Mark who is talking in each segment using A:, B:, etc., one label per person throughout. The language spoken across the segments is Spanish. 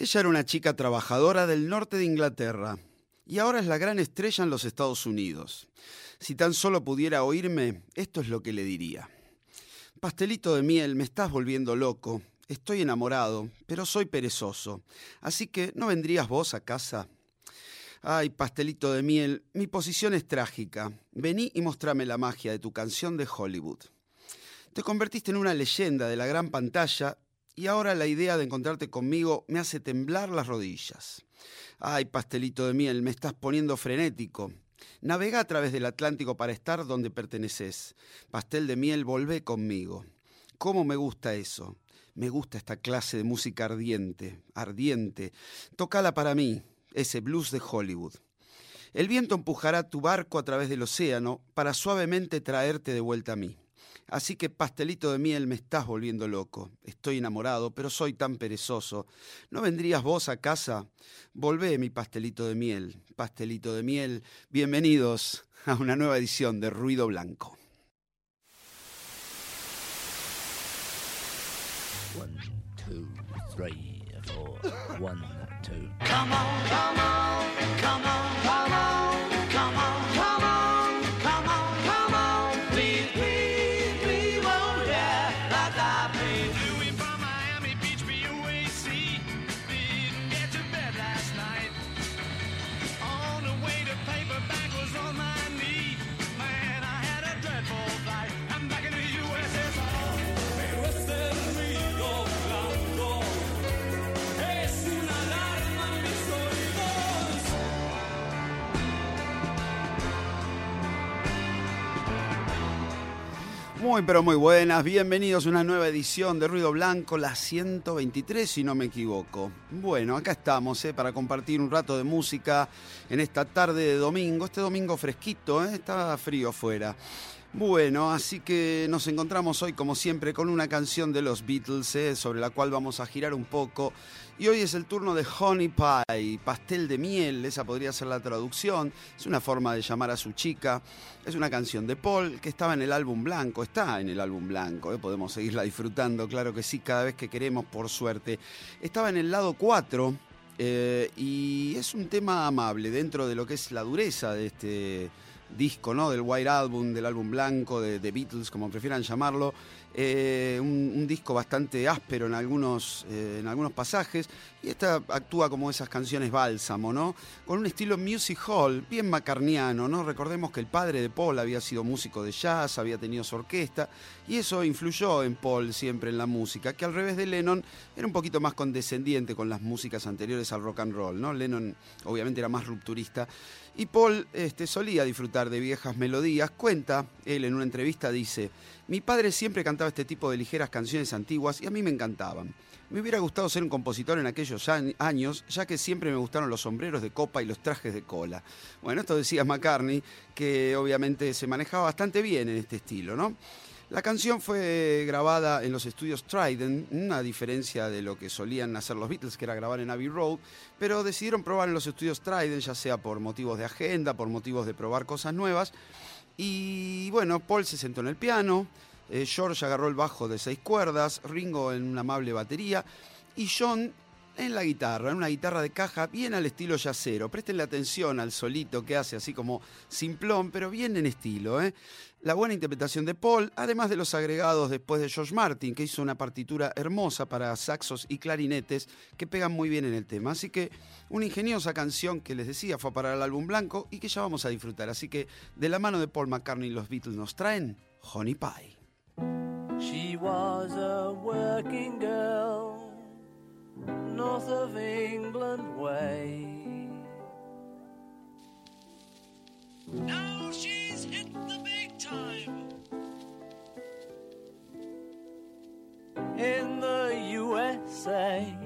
A: Ella era una chica trabajadora del norte de Inglaterra y ahora es la gran estrella en los Estados Unidos. Si tan solo pudiera oírme, esto es lo que le diría. Pastelito de miel, me estás volviendo loco. Estoy enamorado, pero soy perezoso. Así que, ¿no vendrías vos a casa? Ay, pastelito de miel, mi posición es trágica. Vení y mostrame la magia de tu canción de Hollywood. Te convertiste en una leyenda de la gran pantalla y ahora la idea de encontrarte conmigo me hace temblar las rodillas. Ay, pastelito de miel, me estás poniendo frenético. Navega a través del Atlántico para estar donde perteneces. Pastel de miel, volvé conmigo. ¿Cómo me gusta eso? Me gusta esta clase de música ardiente, ardiente. Tócala para mí, ese blues de Hollywood. El viento empujará tu barco a través del océano para suavemente traerte de vuelta a mí. Así que, pastelito de miel, me estás volviendo loco. Estoy enamorado, pero soy tan perezoso. ¿No vendrías vos a casa? Volvé, mi pastelito de miel. Pastelito de miel, bienvenidos a una nueva edición de Ruido Blanco.
B: One, two, three, four. One, two.
C: Come on, come on, come on,
A: Muy pero muy buenas, bienvenidos a una nueva edición de Ruido Blanco, la 123 si no me equivoco. Bueno, acá estamos eh, para compartir un rato de música en esta tarde de domingo, este domingo fresquito, eh, está frío afuera. Bueno, así que nos encontramos hoy como siempre con una canción de los Beatles eh, sobre la cual vamos a girar un poco. Y hoy es el turno de Honey Pie, pastel de miel, esa podría ser la traducción. Es una forma de llamar a su chica. Es una canción de Paul que estaba en el álbum blanco, está en el álbum blanco, eh, podemos seguirla disfrutando, claro que sí, cada vez que queremos, por suerte. Estaba en el lado 4 eh, y es un tema amable dentro de lo que es la dureza de este disco, ¿no? Del White Album, del álbum blanco, de, Beatles, como prefieran llamarlo. Eh, un, un disco bastante áspero en algunos, eh, en algunos pasajes. Y esta actúa como esas canciones bálsamo, ¿no? Con un estilo music hall, bien macarniano, ¿no? Recordemos que el padre de Paul había sido músico de jazz, había tenido su orquesta, y eso influyó en Paul siempre en la música, que al revés de Lennon era un poquito más condescendiente con las músicas anteriores al rock and roll, ¿no? Lennon obviamente era más rupturista. Y Paul este, solía disfrutar de viejas melodías. Cuenta, él en una entrevista dice, mi padre siempre cantaba este tipo de ligeras canciones antiguas y a mí me encantaban. Me hubiera gustado ser un compositor en aquellos añ- años, ya que siempre me gustaron los sombreros de copa y los trajes de cola. Bueno, esto decía McCartney, que obviamente se manejaba bastante bien en este estilo, ¿no? La canción fue grabada en los estudios Trident, una diferencia de lo que solían hacer los Beatles, que era grabar en Abbey Road, pero decidieron probar en los estudios Trident, ya sea por motivos de agenda, por motivos de probar cosas nuevas. Y bueno, Paul se sentó en el piano, eh, George agarró el bajo de seis cuerdas, Ringo en una amable batería y John en la guitarra, en una guitarra de caja bien al estilo yacero. Prestenle atención al solito que hace así como simplón, pero bien en estilo. ¿eh? La buena interpretación de Paul, además de los agregados después de George Martin, que hizo una partitura hermosa para saxos y clarinetes que pegan muy bien en el tema. Así que una ingeniosa canción que les decía fue para el álbum blanco y que ya vamos a disfrutar. Así que de la mano de Paul McCartney los Beatles nos traen Honey Pie.
C: She was a working girl, north of England way.
D: Now she's hit the big time.
C: in the USA.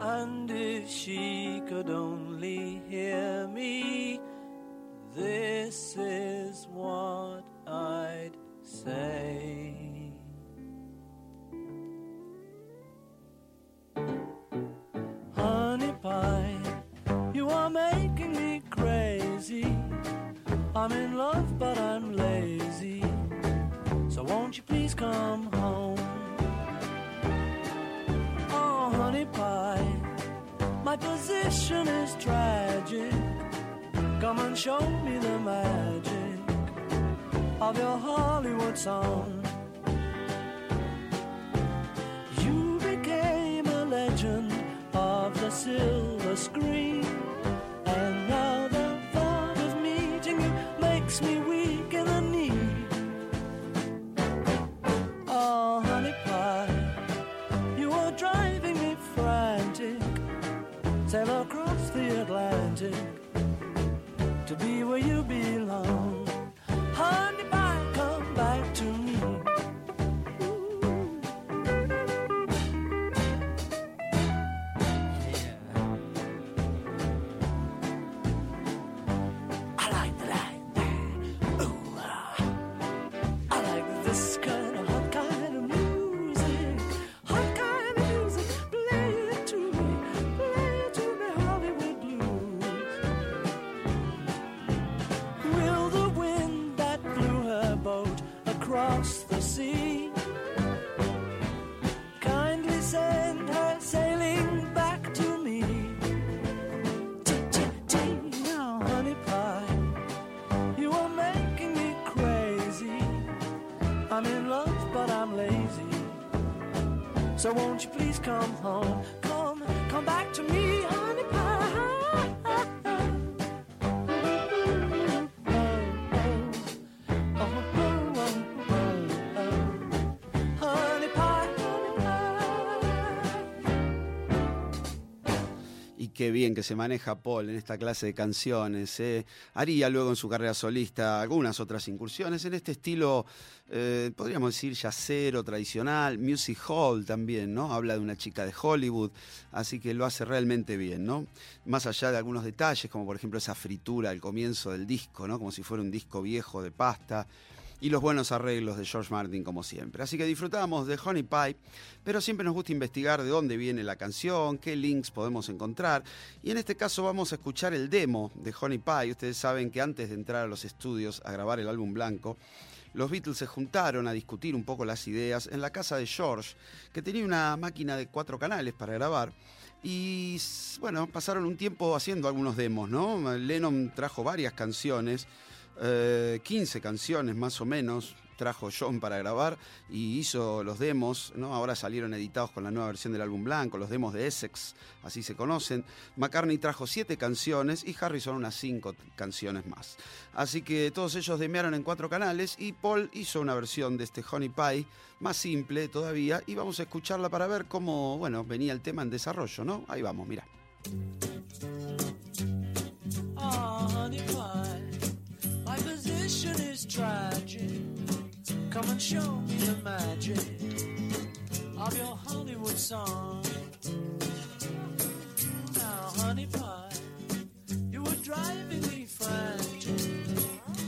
C: And if she could only hear me, this is what I'd say. crazy. I'm in love, but I'm lazy. So won't you please come home? Oh, honey pie, my position is tragic. Come and show me the magic of your Hollywood song. You became a legend of the silver screen to be where you belong. Sea kindly send her sailing back to me? T-t-t, now, honey pie. You are making me crazy. I'm in love, but I'm lazy. So won't you please come home? Come, come back to me,
A: qué bien que se maneja Paul en esta clase de canciones. ¿eh? Haría luego en su carrera solista algunas otras incursiones en este estilo, eh, podríamos decir, yacero, tradicional, music hall también, ¿no? Habla de una chica de Hollywood, así que lo hace realmente bien, ¿no? Más allá de algunos detalles, como por ejemplo esa fritura al comienzo del disco, ¿no? Como si fuera un disco viejo de pasta y los buenos arreglos de George Martin como siempre. Así que disfrutamos de Honey Pie, pero siempre nos gusta investigar de dónde viene la canción, qué links podemos encontrar. Y en este caso vamos a escuchar el demo de Honey Pie. Ustedes saben que antes de entrar a los estudios a grabar el álbum blanco, los Beatles se juntaron a discutir un poco las ideas en la casa de George, que tenía una máquina de cuatro canales para grabar. Y bueno, pasaron un tiempo haciendo algunos demos, ¿no? Lennon trajo varias canciones, eh, 15 canciones más o menos trajo John para grabar y hizo los demos, ¿no? Ahora salieron editados con la nueva versión del álbum blanco, los demos de Essex, así se conocen. McCartney trajo siete canciones y Harrison unas cinco canciones más. Así que todos ellos demearon en cuatro canales y Paul hizo una versión de este Honey Pie más simple todavía y vamos a escucharla para ver cómo, bueno, venía el tema en desarrollo, ¿no? Ahí vamos, mira.
C: Oh, honey pie, position is tragic. Come and show me the magic of your Hollywood song. Now, honey pie, you were driving me frantic.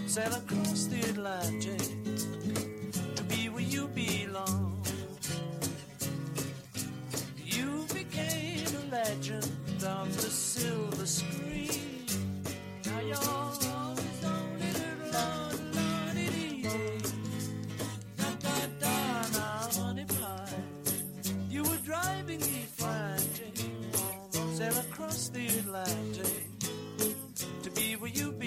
C: Sail across the Atlantic to be where you belong. You became a legend of the silver screen. Now you're across the Atlantic to be where you belong.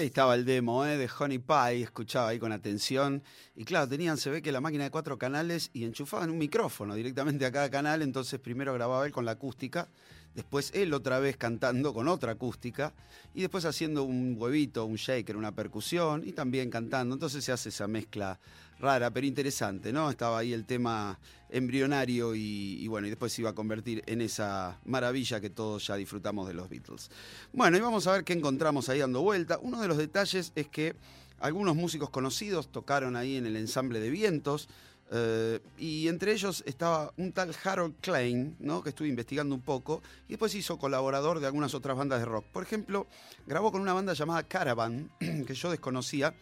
A: Ahí estaba el demo ¿eh? de Honey Pie, escuchaba ahí con atención. Y claro, tenían, se ve que la máquina de cuatro canales y enchufaban un micrófono directamente a cada canal. Entonces primero grababa él con la acústica, después él otra vez cantando con otra acústica y después haciendo un huevito, un shaker, una percusión y también cantando. Entonces se hace esa mezcla rara, pero interesante, ¿no? Estaba ahí el tema embrionario y, bueno, y después se iba a convertir en esa maravilla que todos ya disfrutamos de los Beatles. Bueno, y vamos a ver qué encontramos ahí dando vuelta. Uno de los detalles es que algunos músicos conocidos tocaron ahí en el ensamble de vientos.
E: Eh, y entre ellos estaba un tal Harold Klein, ¿no? que estuve investigando un poco, y después hizo colaborador de algunas otras bandas de rock. Por ejemplo, grabó con una banda llamada Caravan, que yo desconocía,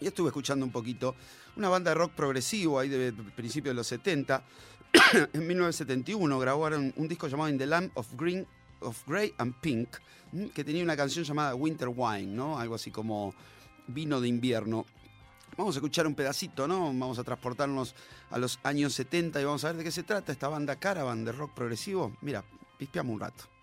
E: y estuve escuchando un poquito. Una banda de rock progresivo ahí de principios de los 70. en 1971 grabaron un disco llamado In the Land of Green, of Grey and Pink, que tenía una canción llamada Winter Wine, ¿no? Algo así como vino de invierno. Vamos a escuchar un pedacito, ¿no? Vamos a transportarnos a los años 70 y vamos a ver de qué se trata esta banda Caravan de rock progresivo. Mira, pispeamos un rato.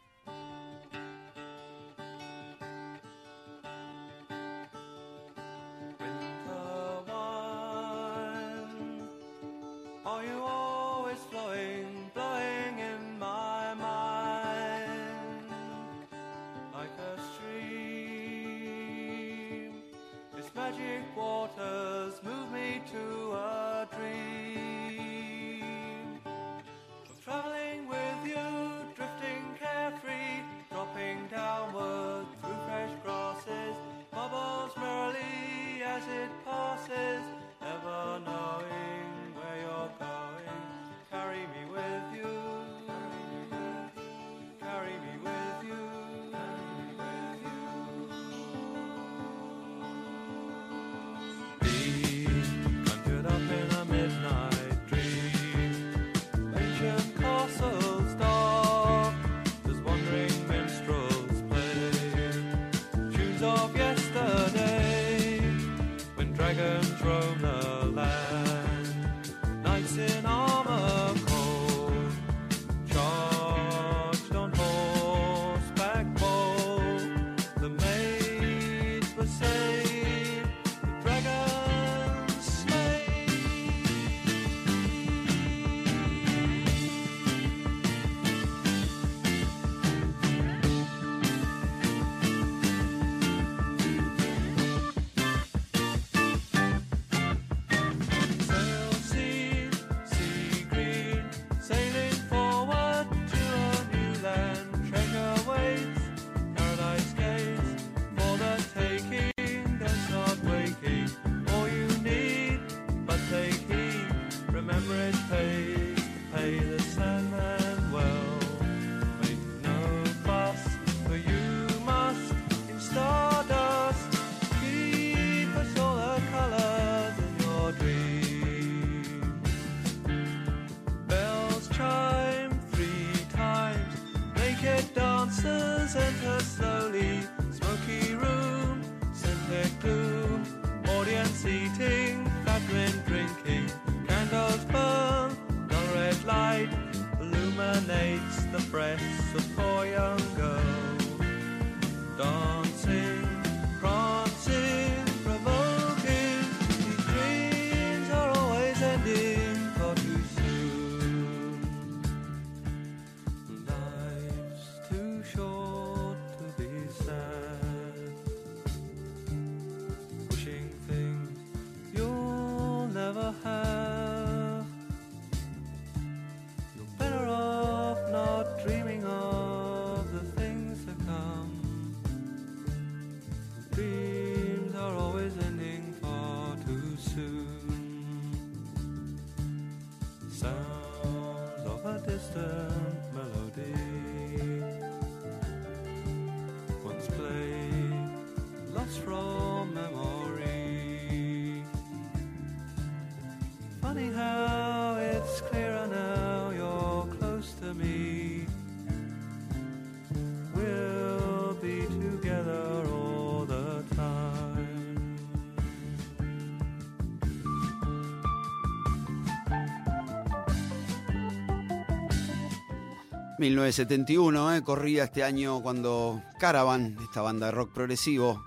E: 1971, ¿eh? corría este año cuando Caravan, esta banda de rock progresivo,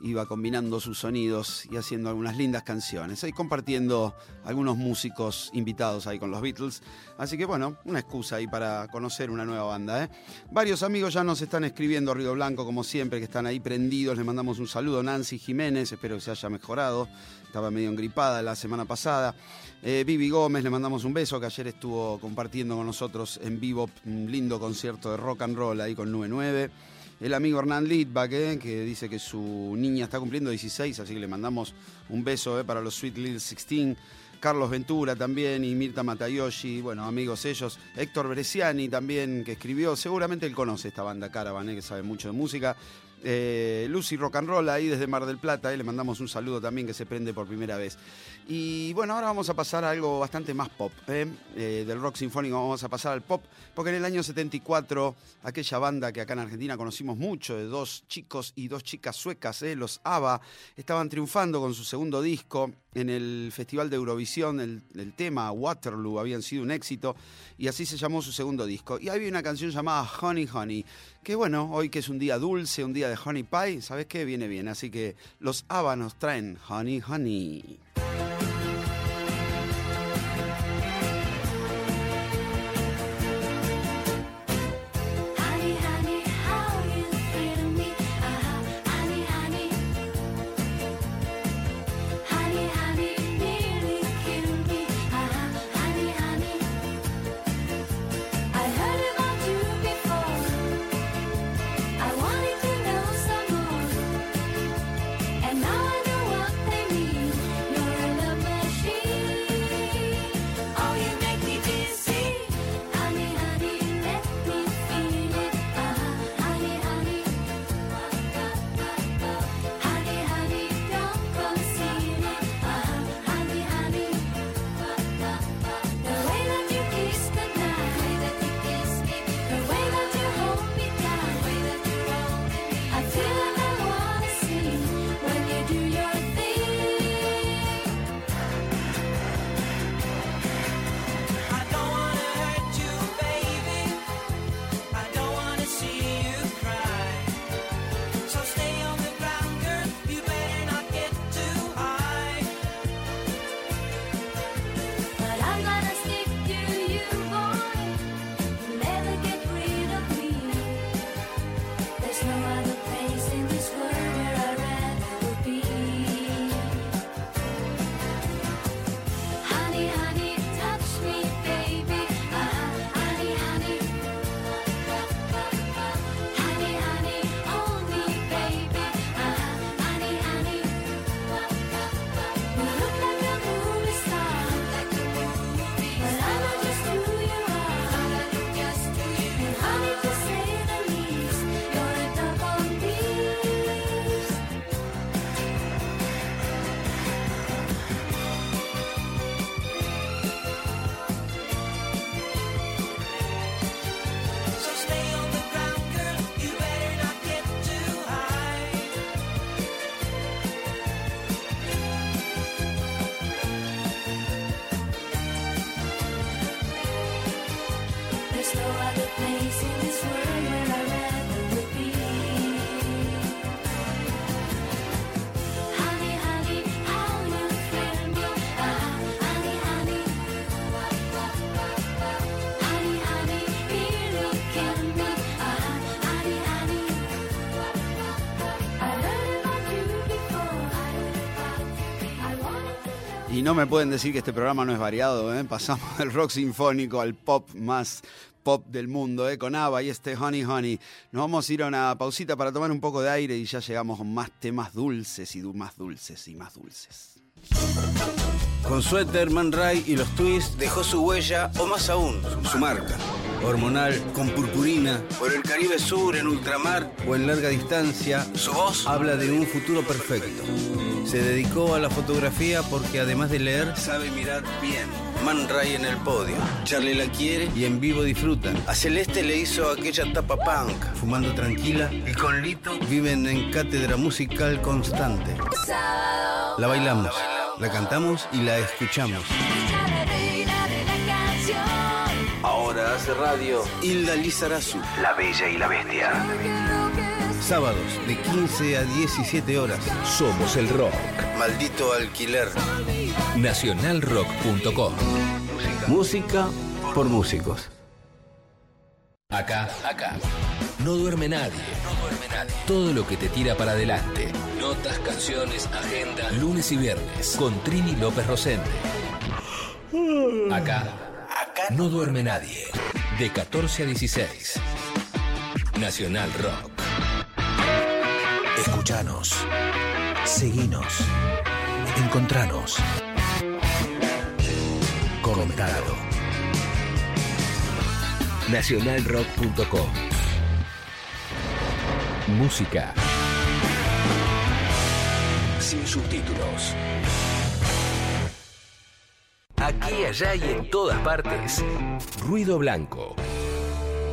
E: iba combinando sus sonidos y haciendo algunas lindas canciones. Ahí compartiendo algunos músicos invitados ahí con los Beatles. Así que bueno, una excusa ahí para conocer una nueva banda. ¿eh? Varios amigos ya nos están escribiendo Río Blanco, como siempre, que están ahí prendidos. Les mandamos un saludo. Nancy Jiménez, espero que se haya mejorado. Estaba medio engripada la semana pasada. Eh, Vivi Gómez, le mandamos un beso, que ayer estuvo compartiendo con nosotros en vivo un lindo concierto de rock and roll ahí con 99. El amigo Hernán Lidbach, eh, que dice que su niña está cumpliendo 16, así que le mandamos un beso eh, para los Sweet Little 16.
F: Carlos Ventura también y Mirta Matayoshi, bueno, amigos ellos. Héctor Bresciani también, que escribió, seguramente él conoce esta banda Caravan, eh, que sabe mucho de música. Eh, Lucy Rock and Roll ahí desde Mar del Plata, le mandamos un saludo también que se prende por primera vez. Y bueno, ahora vamos a pasar a algo bastante más pop. eh. Eh, del rock sinfónico vamos a pasar al pop, porque en el año 74, aquella banda que acá en Argentina conocimos mucho, de dos chicos y dos chicas suecas, los ABBA, estaban triunfando con su segundo disco en el Festival de Eurovisión. El, tema Waterloo habían sido un éxito y así se llamó su segundo disco. Y había una canción llamada Honey Honey, que bueno, hoy que es un día dulce, un día de Honey Pie, ¿sabes qué? Viene bien. Así que los ABBA nos traen Honey. Honey,
A: me
F: pueden decir que este programa no es variado, ¿eh? pasamos del rock sinfónico al pop más pop del mundo, ¿eh? con ABBA y este Honey Honey. Nos vamos a ir a una pausita para tomar un poco de aire y ya llegamos con más temas dulces y más dulces y más dulces.
G: Con Suéter, Man Ray y los Twists dejó su huella, o más aún, su marca. Hormonal, con purpurina, por el Caribe Sur, en ultramar o en larga distancia, su voz habla de un futuro perfecto. Se dedicó a la fotografía porque además de leer, sabe mirar bien. Man Ray en el podio. Charlie la quiere y en vivo disfrutan. A Celeste le hizo aquella tapa punk, fumando tranquila, y con Lito viven en cátedra musical constante. La bailamos, la cantamos y la escuchamos. Ahora hace radio Hilda Lizarazu. La Bella y la Bestia. Sábados de 15 a 17 horas.
B: Somos el rock.
G: Maldito alquiler.
B: Nacionalrock.com.
G: Música por músicos.
B: Acá, acá. No duerme nadie. No duerme nadie. Todo lo que te tira para adelante. Notas, canciones, agenda. Lunes y viernes. Con Trini López Rosente. Acá. Acá. No duerme nadie. De 14 a 16. Nacional Rock.
H: Escuchanos. Seguinos. Encontranos.
B: recomendado. Nacionalrock.com Música sin subtítulos. Aquí, allá y en todas partes. Ruido Blanco.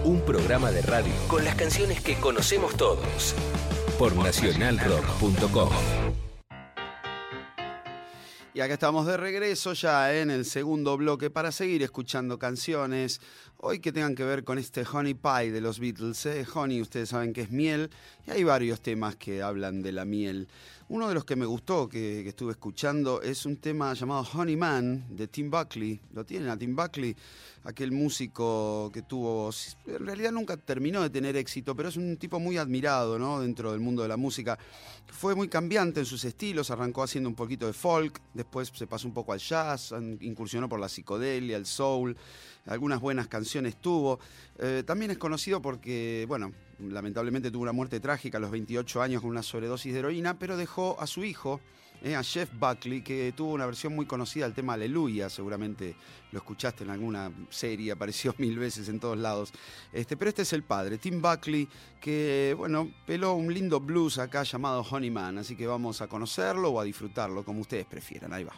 B: Un programa de radio con las canciones que conocemos todos. Por nacionalrock.com.
I: Y acá estamos de regreso ya en el segundo bloque para seguir escuchando canciones. Hoy que tengan que ver con este Honey Pie de los Beatles. ¿eh? Honey, ustedes saben que es miel. Y hay varios temas que hablan de la miel. Uno de los que me gustó, que, que estuve escuchando, es un tema llamado Honey Man de Tim Buckley. ¿Lo tienen a Tim Buckley? Aquel músico que tuvo, en realidad nunca terminó de tener éxito, pero es un tipo muy admirado ¿no? dentro del mundo de la música. Fue muy cambiante en sus estilos, arrancó haciendo un poquito de folk, después se pasó un poco al jazz, incursionó por la psicodelia, el soul, algunas buenas canciones tuvo. Eh, también es conocido porque, bueno, lamentablemente tuvo una muerte trágica a los 28 años con una sobredosis de heroína, pero dejó a su hijo, eh, a Jeff Buckley, que tuvo una versión muy conocida del tema Aleluya, seguramente lo escuchaste en alguna serie, apareció mil veces en todos lados. Este, pero este es el padre, Tim Buckley, que bueno, peló un lindo blues acá llamado Honey Man, así que vamos a conocerlo o a disfrutarlo, como ustedes prefieran. Ahí va.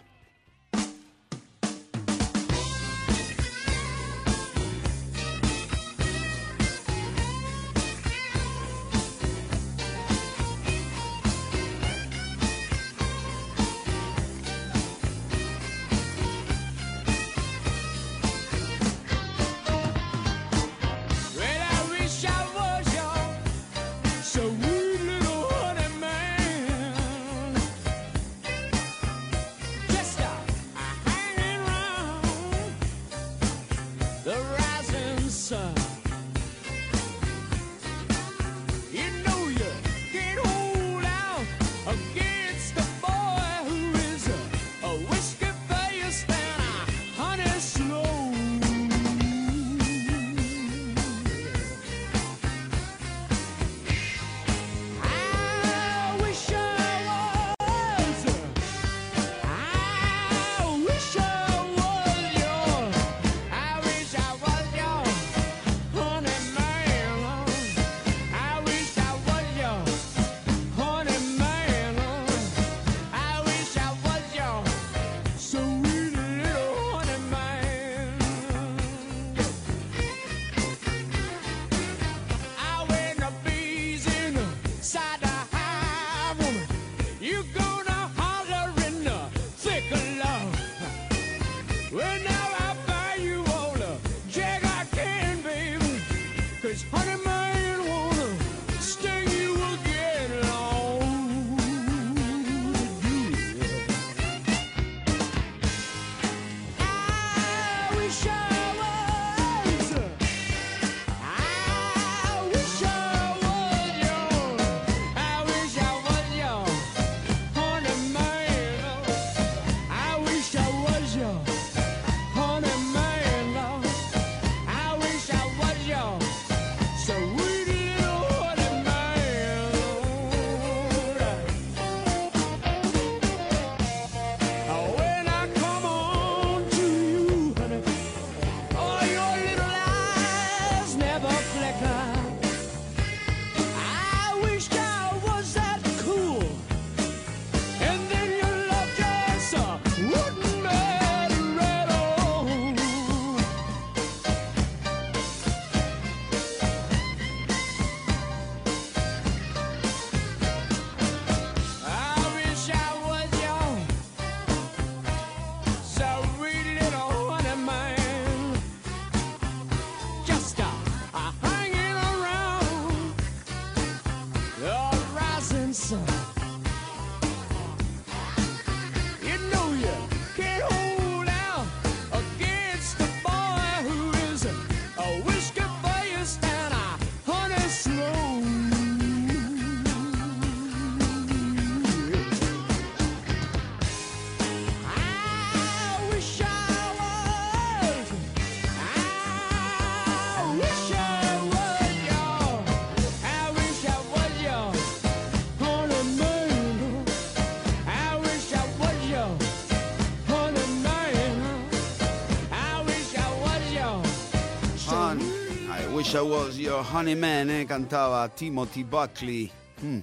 J: Was Your Honey Man,
A: eh, cantaba Timothy Buckley. Mm,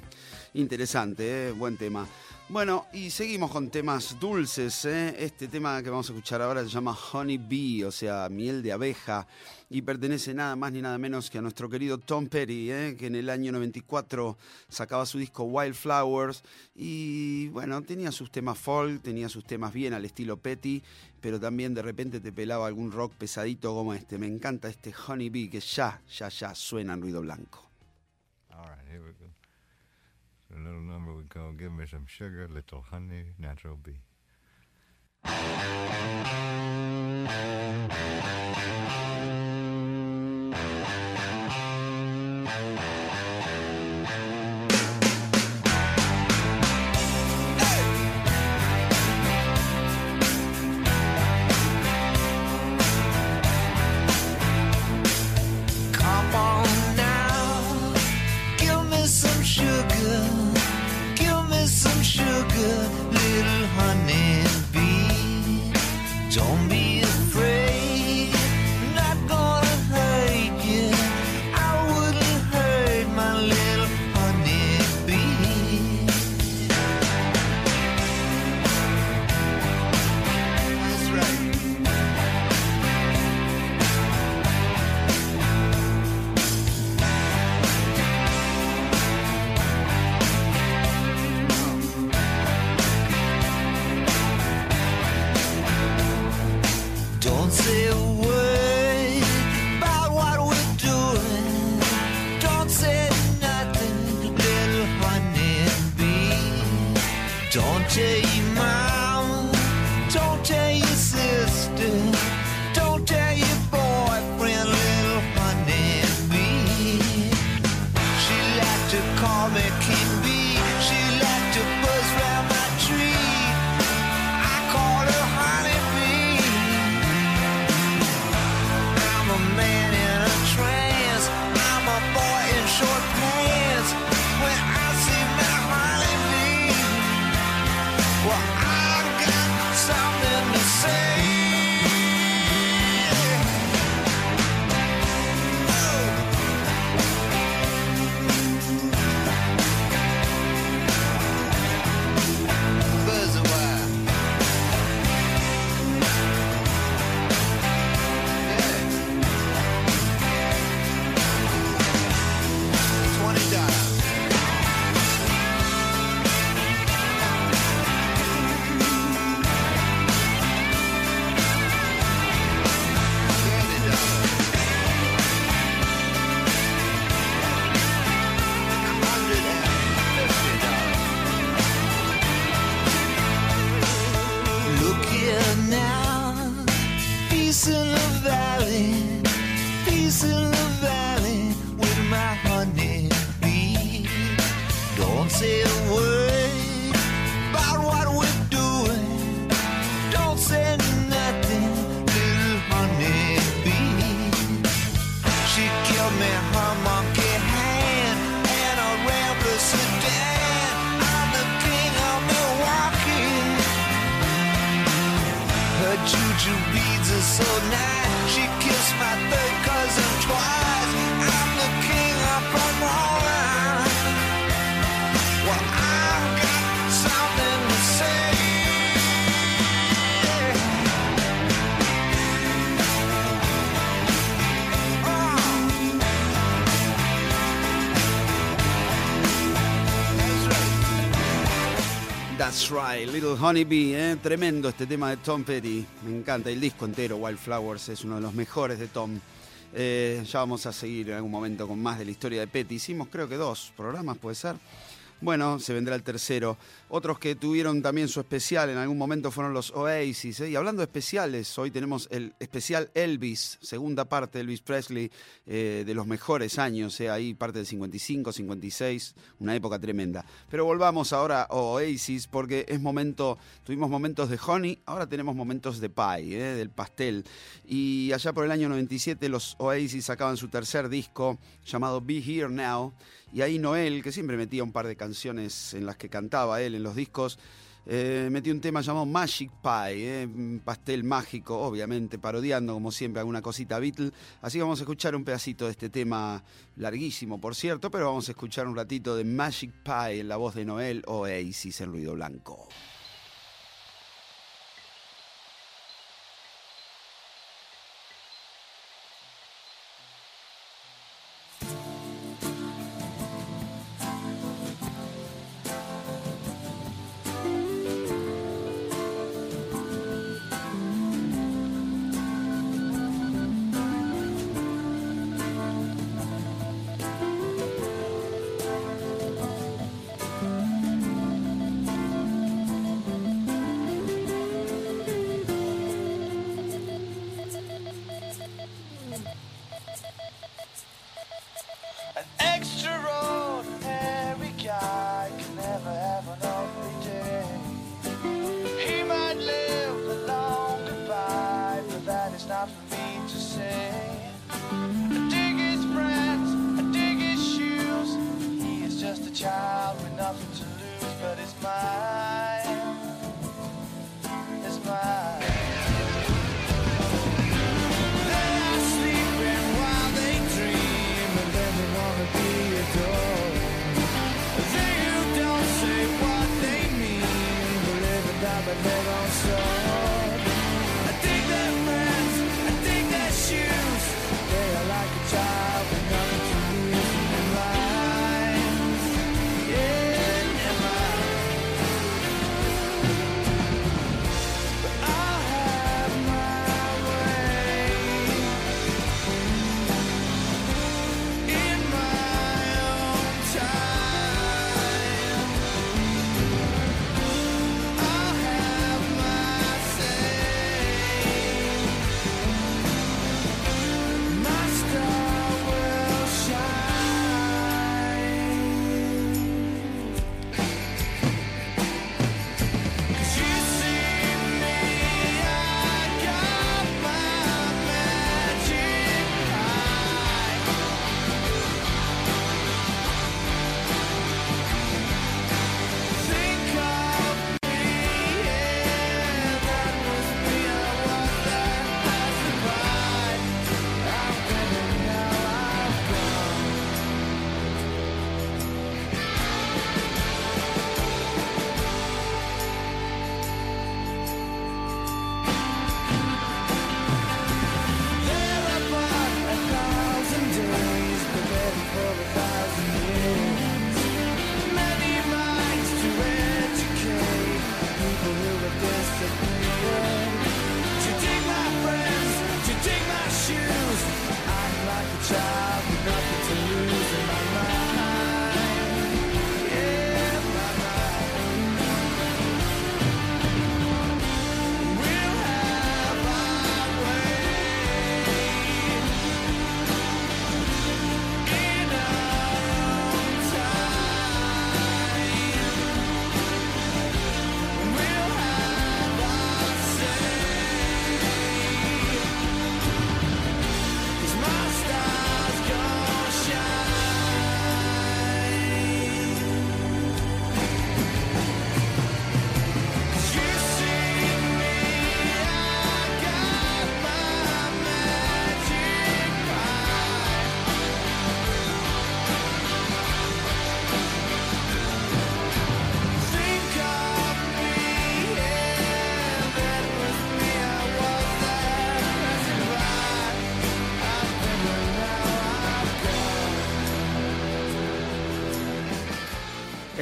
A: interesante, eh, buen tema. Bueno, y seguimos con temas dulces. eh. Este tema que vamos a escuchar ahora se llama Honey Bee, o sea, miel de abeja, y pertenece nada más ni nada menos que a nuestro querido Tom Petty, eh, que en el año 94 sacaba su disco Wildflowers. Y bueno, tenía sus temas folk, tenía sus temas bien al estilo Petty, pero también de repente te pelaba algún rock pesadito como este. Me encanta este Honey Bee que ya, ya, ya suena en ruido blanco.
K: Here we go. A little number we call Give Me Some Sugar, Little Honey, Natural Bee.
L: Some sugar, give me some sugar, little honey bee. Don't be Little
A: Honeybee, ¿eh? tremendo este tema de Tom Petty. Me encanta el disco entero, Wildflowers, es uno de los mejores de Tom. Eh, ya vamos a seguir en algún momento con más de la historia de Petty. Hicimos creo que dos programas, puede ser. Bueno, se vendrá el tercero. Otros que tuvieron también su especial en algún momento fueron los Oasis. ¿eh? Y hablando de especiales, hoy tenemos el especial Elvis, segunda parte de Elvis Presley, eh, de los mejores años, ¿eh? ahí parte del 55, 56, una época tremenda. Pero volvamos ahora a Oasis, porque es momento, tuvimos momentos de Honey, ahora tenemos momentos de Pie, del pastel. Y allá por el año 97 los Oasis sacaban su tercer disco llamado Be Here Now. Y ahí Noel, que siempre metía un par de canciones en las que cantaba él en los discos,
M: eh, metí un tema llamado Magic Pie, eh, pastel mágico, obviamente, parodiando como siempre alguna cosita Beatle. Así que vamos a escuchar un pedacito de este tema, larguísimo por cierto, pero vamos a escuchar un ratito de Magic Pie en la voz de Noel Oasis en ruido blanco.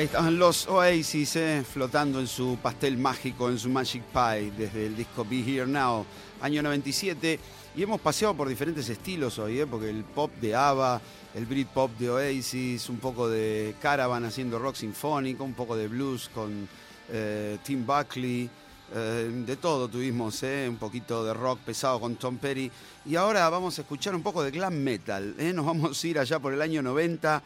M: Ahí estaban los Oasis eh, flotando en su pastel mágico, en su Magic Pie, desde el disco Be Here Now, año 97. Y hemos paseado por diferentes estilos hoy, eh, porque el pop de ABBA, el Britpop de Oasis, un poco de Caravan haciendo rock sinfónico, un poco de blues con eh, Tim Buckley, de todo tuvimos, un poquito de rock pesado con Tom Petty. Y ahora vamos a escuchar un poco de glam metal. Nos vamos a ir allá por el año 90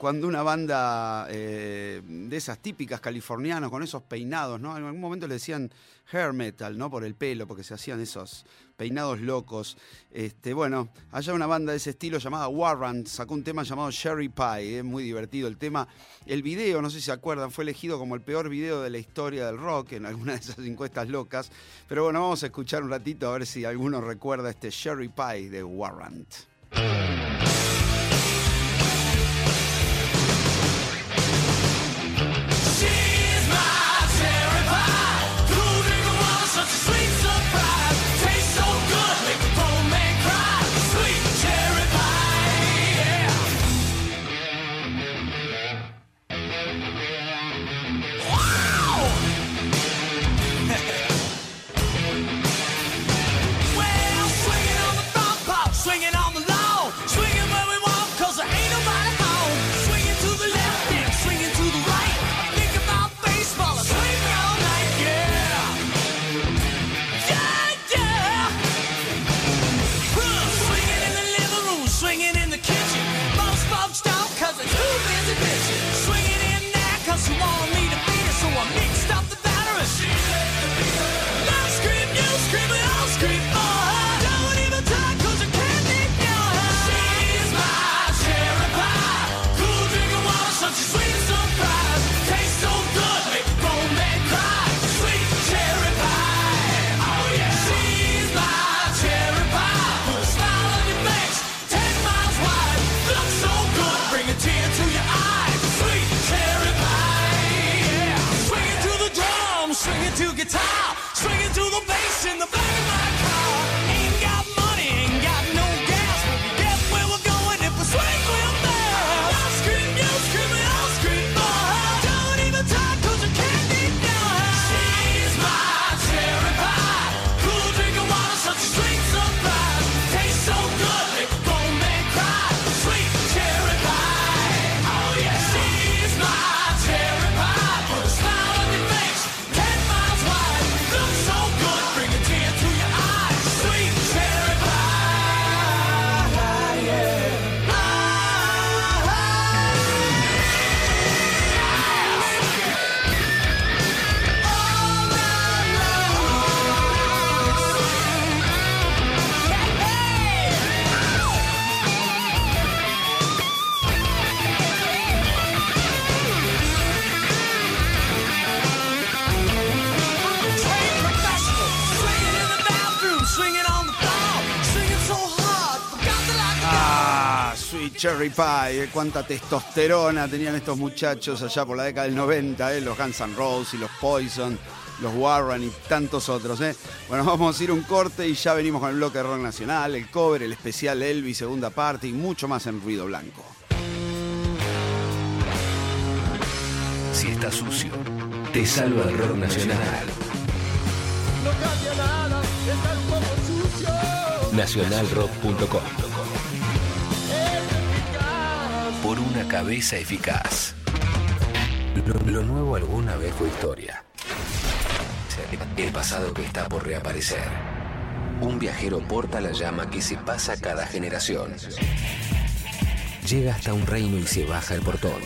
N: cuando una banda eh, de esas típicas californianas con esos peinados, ¿no? En algún momento le decían hair metal, ¿no? Por el pelo, porque se hacían esos peinados locos. Este, bueno, allá una banda de ese estilo llamada Warrant sacó un tema llamado Sherry Pie, es muy divertido el tema. El video, no sé si se acuerdan, fue elegido como el peor video de la historia del rock en alguna de esas encuestas locas. Pero bueno, vamos a escuchar un ratito a ver si alguno recuerda este Sherry Pie de Warrant.
A: Cherry Pie,
N: eh, cuánta testosterona tenían estos muchachos allá por la década del 90, eh, los Guns N' Roses y los Poison, los Warren y tantos otros. eh. Bueno, vamos a ir un corte y ya venimos con el bloque de rock nacional, el cover, el especial Elvis, segunda parte y mucho más en ruido blanco.
B: Si está sucio, te salva el rock nacional.
M: No cambia nada, está un poco sucio.
B: Nacionalrock.com. Por una cabeza eficaz. Lo, nuevo alguna vez fue historia. El pasado que está por reaparecer. Un viajero porta la llama que se pasa cada generación. Llega hasta un reino y se baja el portón.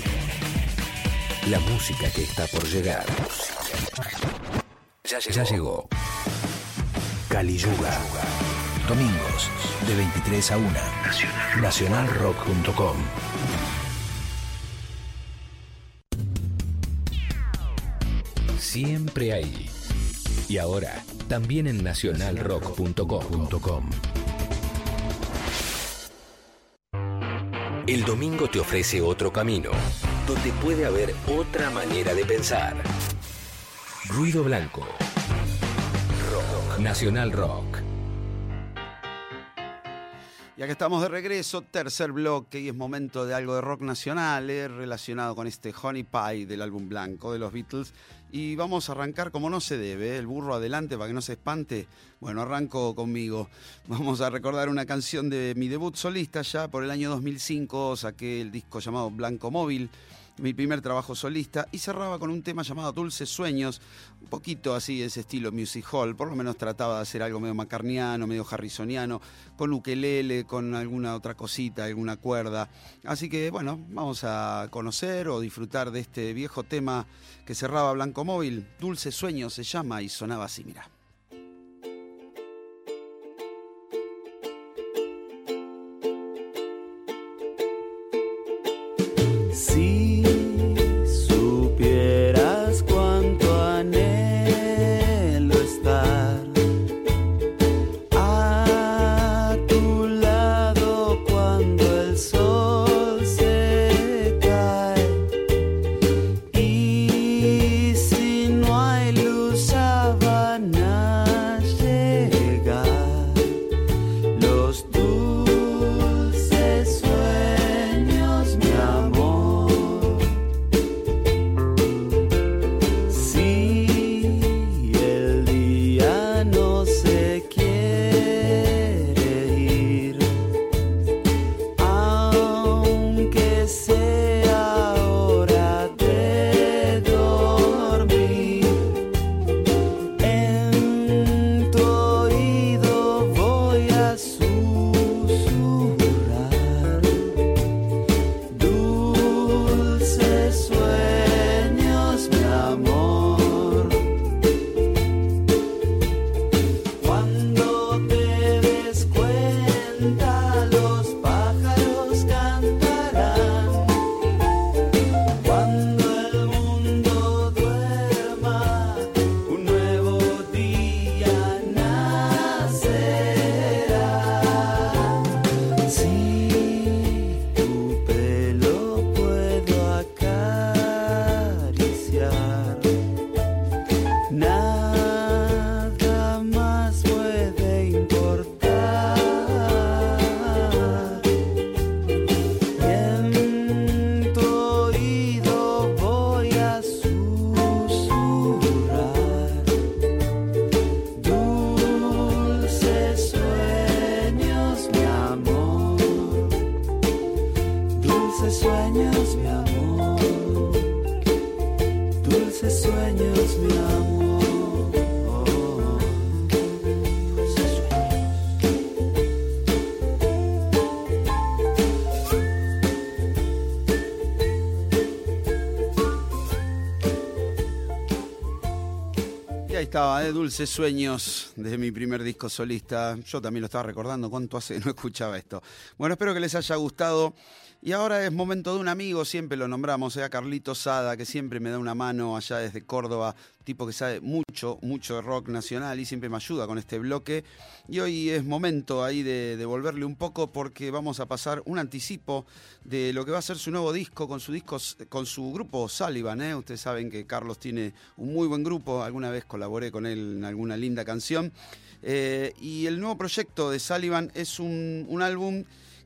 B: La música que está por llegar. Ya llegó. Ya llegó. Caliyuga. Domingos, de 23 a 1. Nacionalrock.com. Siempre ahí. Y ahora, también en nacionalrock.com. El domingo te ofrece otro camino, donde puede haber otra manera de pensar. Ruido Blanco. Rock. Nacional Rock.
N: Y acá estamos de regreso, tercer bloque, y es momento de algo de rock nacional, eh, relacionado con este Honey Pie del álbum blanco de los Beatles. Y vamos a arrancar como no se debe, eh, el burro adelante para que no se espante. Bueno, arranco conmigo. Vamos a recordar una canción de mi debut solista ya por el año 2005, saqué el disco llamado Blanco Móvil.
A: Mi primer trabajo solista, y cerraba con un tema llamado Dulces Sueños, un poquito así ese estilo music hall, por lo menos trataba de hacer algo medio macarniano, medio harrisoniano, con ukelele, con alguna otra cosita, alguna cuerda. Así que bueno, vamos a conocer o disfrutar de este viejo tema que cerraba Blanco Móvil, Dulces Sueños se llama y sonaba así, mira. Estaba, ¿eh? Dulces Sueños de mi primer disco solista. Yo también lo estaba recordando, cuánto hace no escuchaba esto. Bueno, espero que les haya gustado. Y ahora es momento de un amigo, siempre lo nombramos, sea Carlito Sada, que siempre me da una mano allá desde Córdoba, tipo que sabe mucho, mucho de rock nacional y siempre me ayuda con este bloque. Y hoy es momento ahí de devolverle un poco porque vamos a pasar un anticipo de lo que va a ser su nuevo disco con su disco, con su grupo Sullivan. ¿eh? Ustedes saben que Carlos tiene un muy buen grupo, alguna vez colaboré con él en alguna linda canción. Eh, y el nuevo proyecto de Sullivan es un, un álbum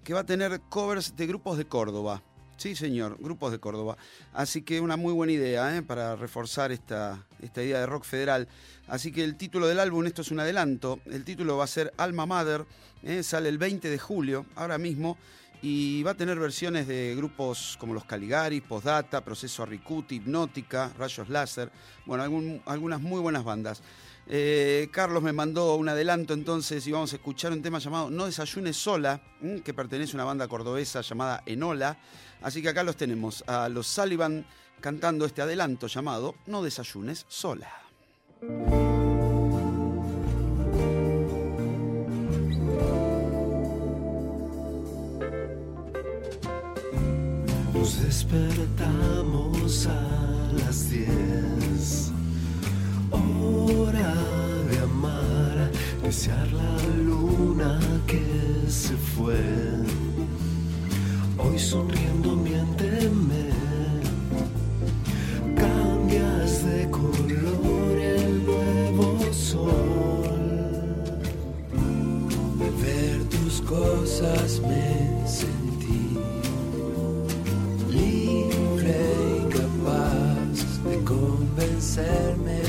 A: que va a tener covers de grupos de Córdoba. Sí, señor, grupos de Córdoba. Así que una muy buena idea ¿eh? para reforzar esta, esta idea de rock federal. Así que el título del álbum, esto es un adelanto, el título va a ser Alma Mother, ¿eh? sale el 20 de julio, ahora mismo, y va a tener versiones de grupos como los Caligari, Postdata, Proceso Arricuti, Hipnótica, Rayos Láser, bueno, algunas muy buenas bandas. Eh, Carlos me mandó un adelanto entonces y vamos a escuchar un tema llamado No desayunes sola, que pertenece a una banda cordobesa llamada Enola. Así que acá los tenemos, a los Sullivan cantando este adelanto llamado No desayunes sola.
O: Nos despertamos a las diez. Hora de amar, desear la luna que se fue. Hoy sonriendo miénteme. Cambias de color el nuevo sol. De ver tus cosas me sentí libre y capaz de convencerme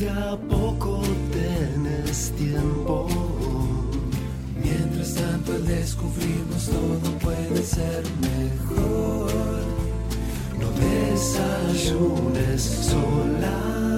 O: de a poco tenés tiempo. Mientras tanto al todo puede ser mejor. No desayunes sola.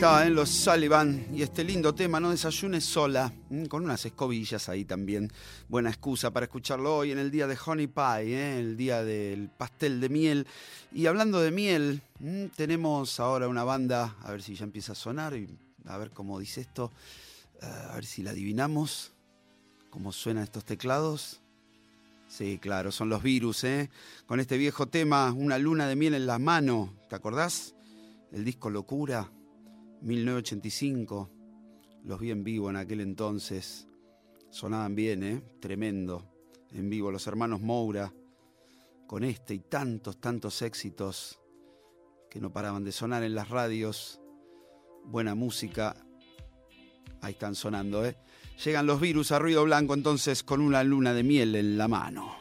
A: Ahí estaba, ¿eh? los Sullivan y este lindo tema, No desayunes sola, con unas escobillas ahí también. Buena excusa para escucharlo hoy en el día de Honey Pie, ¿eh? el día del pastel de miel. Y hablando de miel, tenemos ahora una banda, a ver si ya empieza a sonar, y a ver cómo dice esto, eh, a ver si la adivinamos, cómo suenan estos teclados. Sí, claro, son los virus, ¿eh? Con este viejo tema, Una luna de miel en la mano, ¿te acordás? El disco Locura. 1985. Los vi en vivo en aquel entonces. Sonaban bien, ¿eh? Tremendo. En vivo, los hermanos Moura. Con este y tantos, tantos éxitos que no paraban de sonar en las radios. Buena música. Ahí están sonando, ¿eh? Llegan los virus a ruido blanco entonces con una luna de miel en la mano.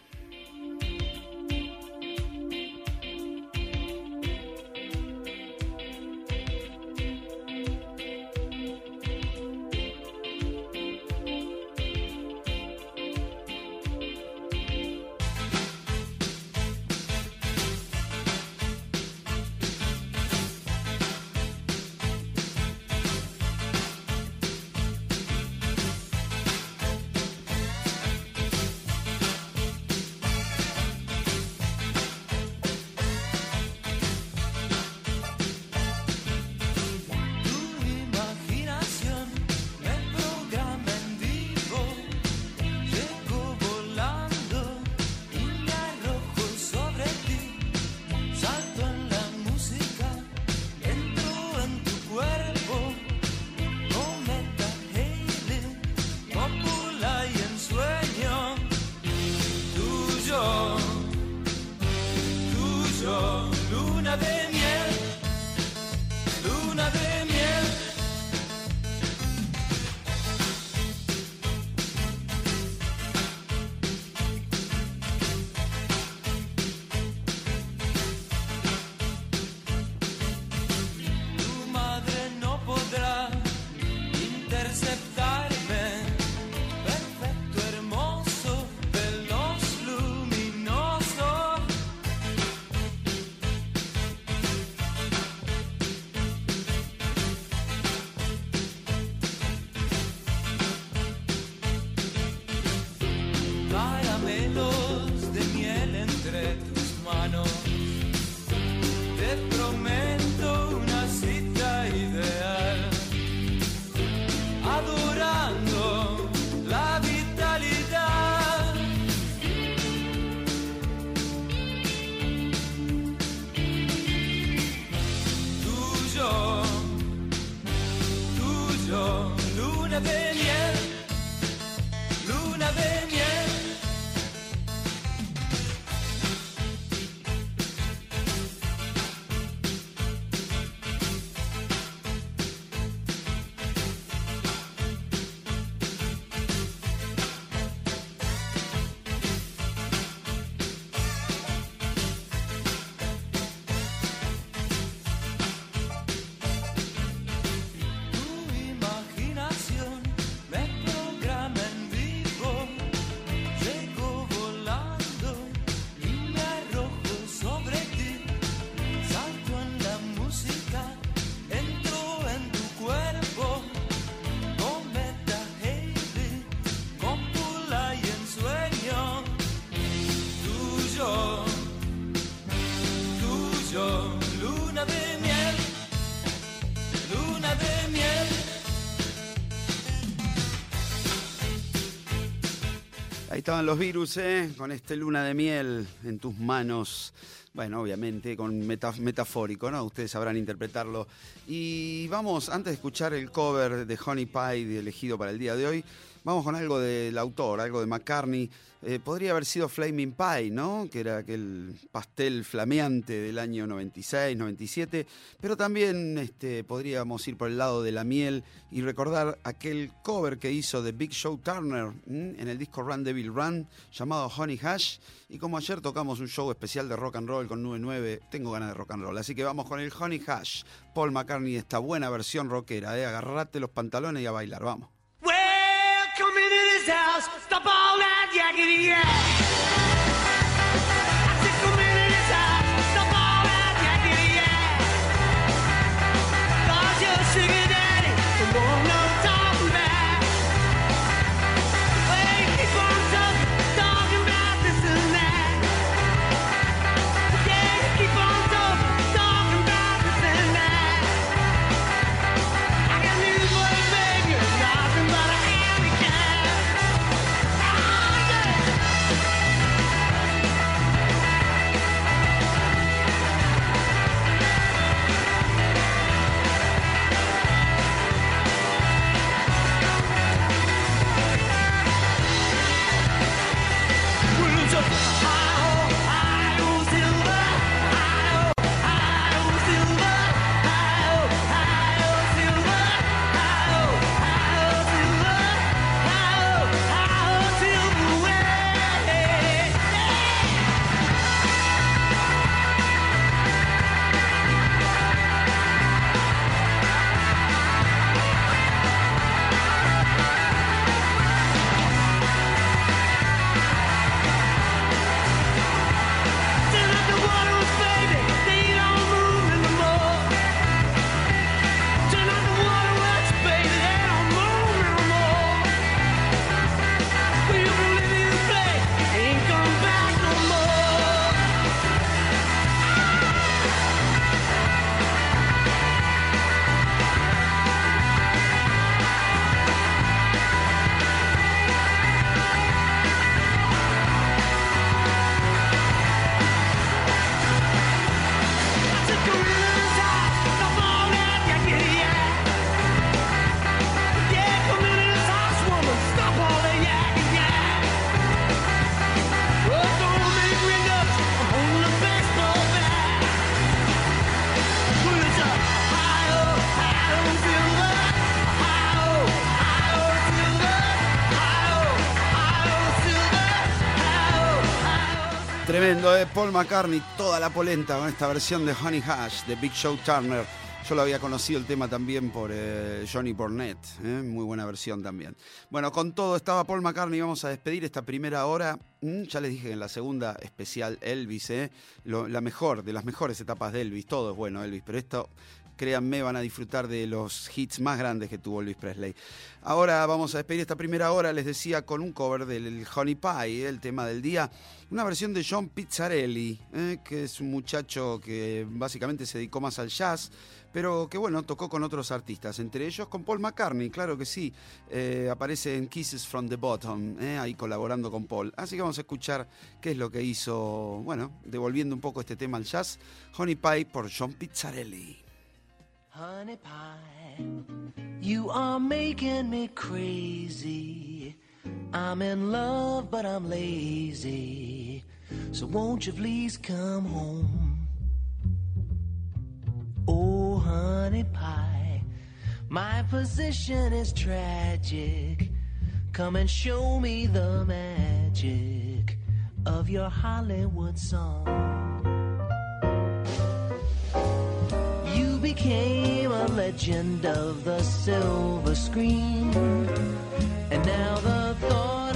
A: Estaban los virus, ¿eh? Con este luna de miel en tus manos. Bueno, obviamente, con meta- metafórico, ¿no? Ustedes sabrán interpretarlo. Y vamos, antes de escuchar el cover de Honey Pie elegido para el día de hoy, vamos con algo del autor, algo de McCartney. Eh, podría haber sido Flaming Pie, ¿no? Que era aquel pastel flameante del año 96, 97. Pero también este, podríamos ir por el lado de la miel y recordar aquel cover que hizo de Big Show Turner en el disco Run Devil Run llamado Honey Hash. Y como ayer tocamos un show especial de rock and roll con 99, tengo ganas de rock and roll. Así que vamos con el Honey Hash. Paul McCartney, esta buena versión rockera, ¿eh? Agarrate los pantalones y a bailar, vamos.
M: house, the ball and yakety yak.
A: Tremendo, ¿eh? Paul McCartney, toda la polenta con esta versión de Honey Hash de Big Show Turner. Yo lo había conocido el tema también por eh, Johnny Burnett, ¿eh? muy buena versión también. Bueno, con todo estaba Paul McCartney, vamos a despedir esta primera hora. Mm, ya les dije en la segunda especial Elvis, la mejor, de las mejores etapas de Elvis, todo es bueno Elvis, pero esto créanme, van a disfrutar de los hits más grandes que tuvo Elvis Presley. Ahora vamos a despedir esta primera hora, les decía, con un cover del Honey Pie, el tema del día. Una versión de John Pizzarelli, ¿eh? que es un muchacho que básicamente se dedicó más al jazz, pero que bueno, tocó con otros artistas, entre ellos con Paul McCartney, claro que sí. Eh, aparece en Kisses from the Bottom, ¿eh? ahí colaborando con Paul. Así que vamos a escuchar qué es lo que hizo, bueno, devolviendo un poco este tema al jazz, Honey Pie por John Pizzarelli.
M: Honey pie, you are making me crazy. I'm in love, but I'm lazy. So won't you please come home? Oh, honey pie, my position is tragic. Come and show me the magic of your Hollywood song. Became a legend of the silver screen. And now the thought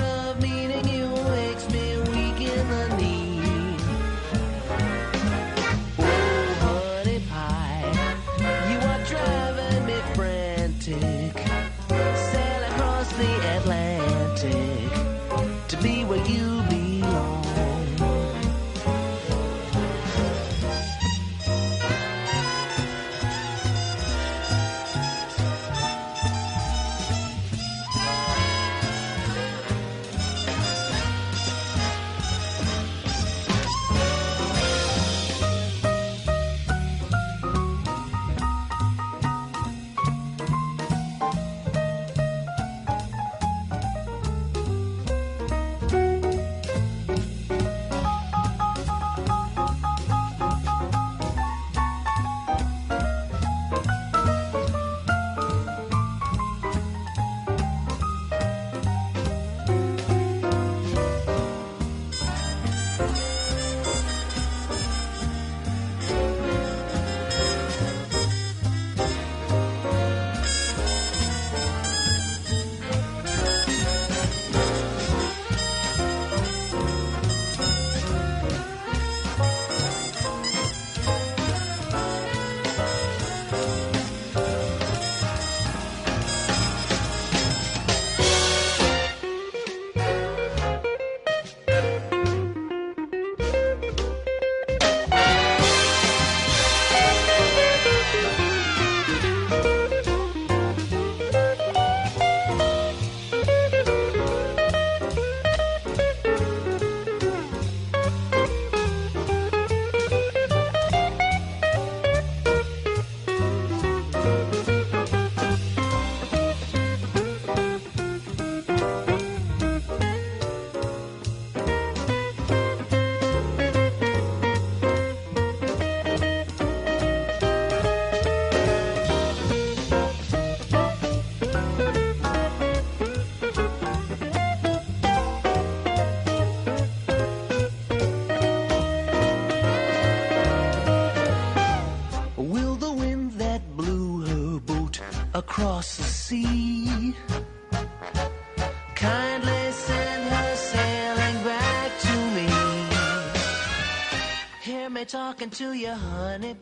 L: talking to honey?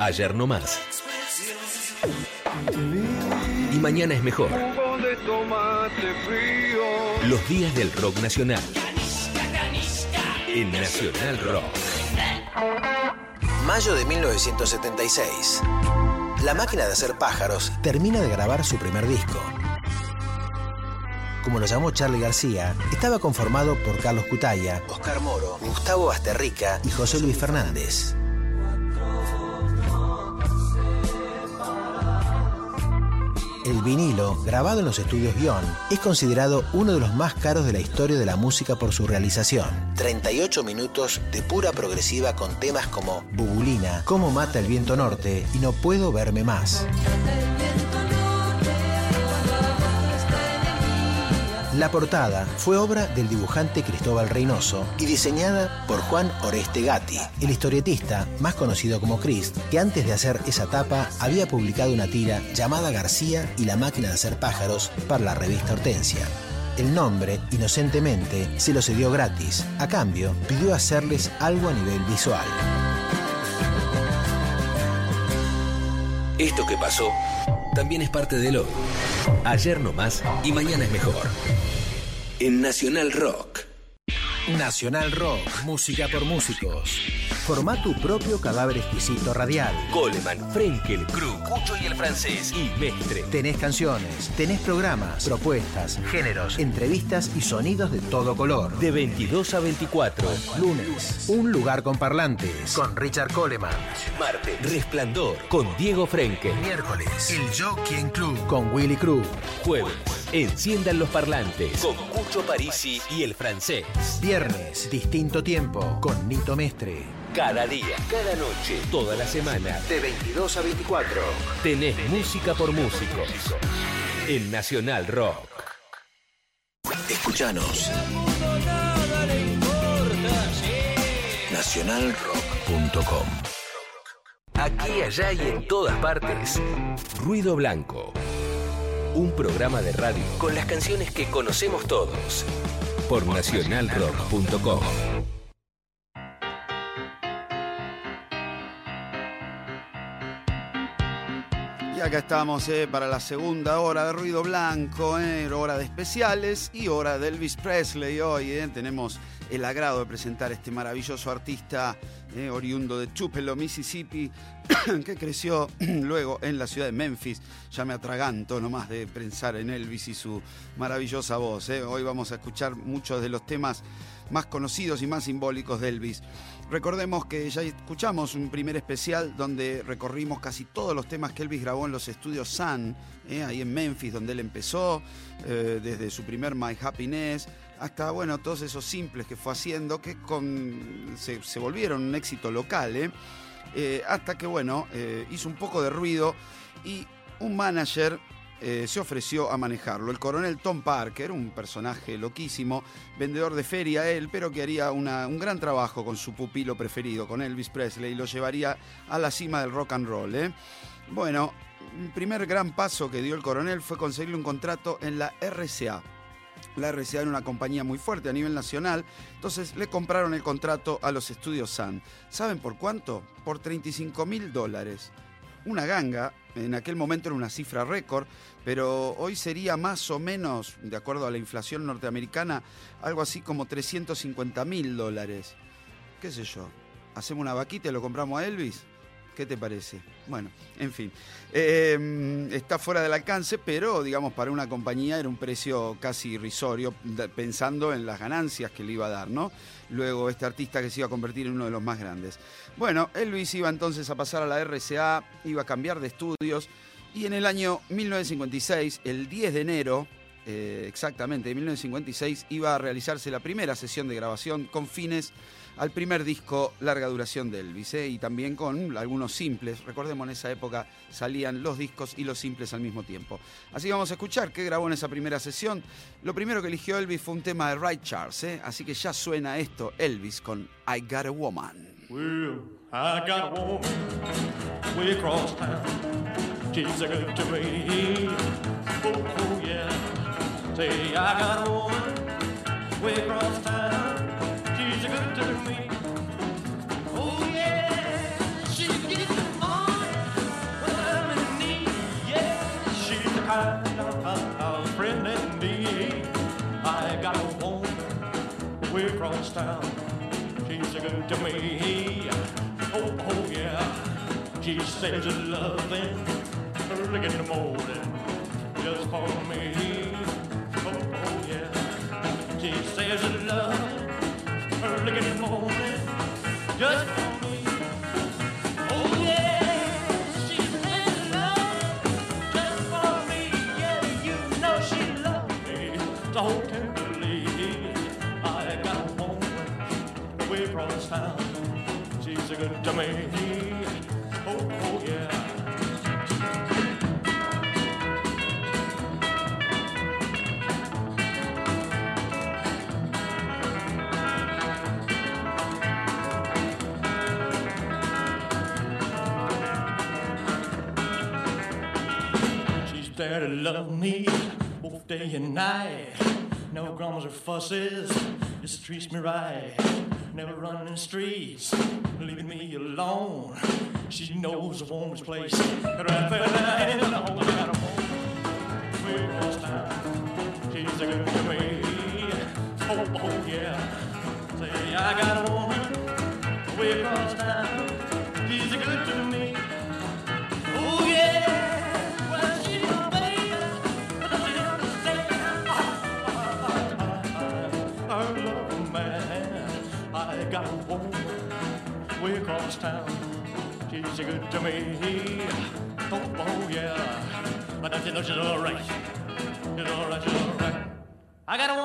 B: Ayer no más. Y mañana es mejor. Los días del rock nacional. En Nacional Rock.
H: Mayo de 1976. La máquina de hacer pájaros termina de grabar su primer disco. Como lo llamó Charlie García, estaba conformado por Carlos Cutaya, Oscar Moro, Gustavo Basterrica y José Luis Fernández. El vinilo, grabado en los estudios Guión, es considerado uno de los más caros de la historia de la música por su realización. 38 minutos de pura progresiva con temas como Bubulina, Cómo mata el viento norte y No puedo verme más. La portada fue obra del dibujante Cristóbal Reynoso y diseñada por Juan Oreste Gatti, el historietista más conocido como Crist, que antes de hacer esa tapa había publicado una tira llamada García y la máquina de hacer pájaros para la revista Hortensia. El nombre, inocentemente, se lo cedió gratis. A cambio, pidió hacerles algo a nivel visual.
B: Esto que pasó también es parte de lo. Ayer no más y mañana es mejor. En Nacional Rock.
H: Nacional Rock, música por músicos. Forma tu propio cadáver exquisito radial.
B: Coleman, Frenkel, Krug, Cucho y el francés y Mestre.
H: Tenés canciones, tenés programas, propuestas, géneros, entrevistas y sonidos de todo color.
B: De 22 a 24.
H: Lunes, un lugar con parlantes. Con Richard Coleman.
B: Martes, Resplandor con Diego Frenkel.
H: Miércoles, el Jockey Club. Con Willy Cruz.
B: Jueves, Enciendan los parlantes con Cucho Parisi y el francés.
H: Viernes, distinto tiempo. Con Nito Mestre.
B: Cada día, cada noche, toda la semana.
H: De 22 a 24.
B: Tenés música por músicos. En Nacional Rock.
H: Escuchanos. Nacionalrock.com
B: Aquí, allá y en todas partes. Ruido Blanco. Un programa de radio con las canciones que conocemos todos. Por nacionalrock.com.
A: Y acá estamos eh, para la segunda hora de Ruido Blanco, eh, hora de especiales y hora de Elvis Presley. Hoy eh, tenemos el agrado de presentar a este maravilloso artista eh, oriundo de Tupelo, Mississippi, que creció luego en la ciudad de Memphis. Ya me atraganto nomás de pensar en Elvis y su maravillosa voz. eh. Hoy vamos a escuchar muchos de los temas más conocidos y más simbólicos de Elvis. Recordemos que ya escuchamos un primer especial donde recorrimos casi todos los temas que Elvis grabó en los estudios Sun, eh, ahí en Memphis, donde él empezó, desde su primer My Happiness hasta, bueno, todos esos simples que fue haciendo que con, se, volvieron un éxito local, ¿eh? Eh, hasta que, bueno, eh, hizo un poco de ruido y un manager se ofreció a manejarlo. El coronel Tom Parker, un personaje loquísimo, vendedor de feria él, pero que haría una- un gran trabajo con su pupilo preferido, con Elvis Presley, y lo llevaría a la cima del rock and roll. Bueno, el primer gran paso que dio el coronel fue conseguirle un contrato en la RCA. La RCA era una compañía muy fuerte a nivel nacional, entonces le compraron el contrato a los estudios Sun. ¿Saben por cuánto? Por 35 mil dólares. Una ganga, en aquel momento era una cifra récord, pero hoy sería más o menos, de acuerdo a la inflación norteamericana, algo así como 350 mil dólares. ¿Qué sé yo? ¿Hacemos una vaquita y lo compramos a Elvis? ¿Qué te parece? Bueno, en fin. Eh, está fuera del alcance, pero digamos para una compañía era un precio casi irrisorio, pensando en las ganancias que le iba a dar, ¿no? Luego este artista que se iba a convertir en uno de los más grandes. Bueno, Elvis iba entonces a pasar a la RCA, iba a cambiar de estudios, y en el año 1956, el 10 de enero, eh, exactamente, de 1956, iba a realizarse la primera sesión de grabación con fines al primer disco larga duración de Elvis, ¿eh? y también con algunos simples. Recordemos, en esa época salían los discos y los simples al mismo tiempo. Así que vamos a escuchar qué grabó en esa primera sesión. Lo primero que eligió Elvis fue un tema de Ray Charles, ¿eh? así que ya suena esto, Elvis con I Got a Woman.
M: I got a woman way across town. She's a good to. Oh, oh, yeah. Say, I got a woman town. Oh, across town. She's good to me. Oh, oh yeah. She says loving early in the morning just for me. Oh, oh yeah. She says love just for me. Oh yeah. She says love just for me. Yeah, you know she loves me so tenderly. I got a woman way across town. She's a good to me. To love me both day and night. No grumbles or fusses, just treats me right. Never running the streets, leaving me alone. She knows a woman's place. Right there, I know I got a town. She's a good to me. Oh, oh yeah. Say I got a woman way across town. I got a way across town. To me. Oh, oh yeah. But don't you know all right. She's all right, she's all right. I got a.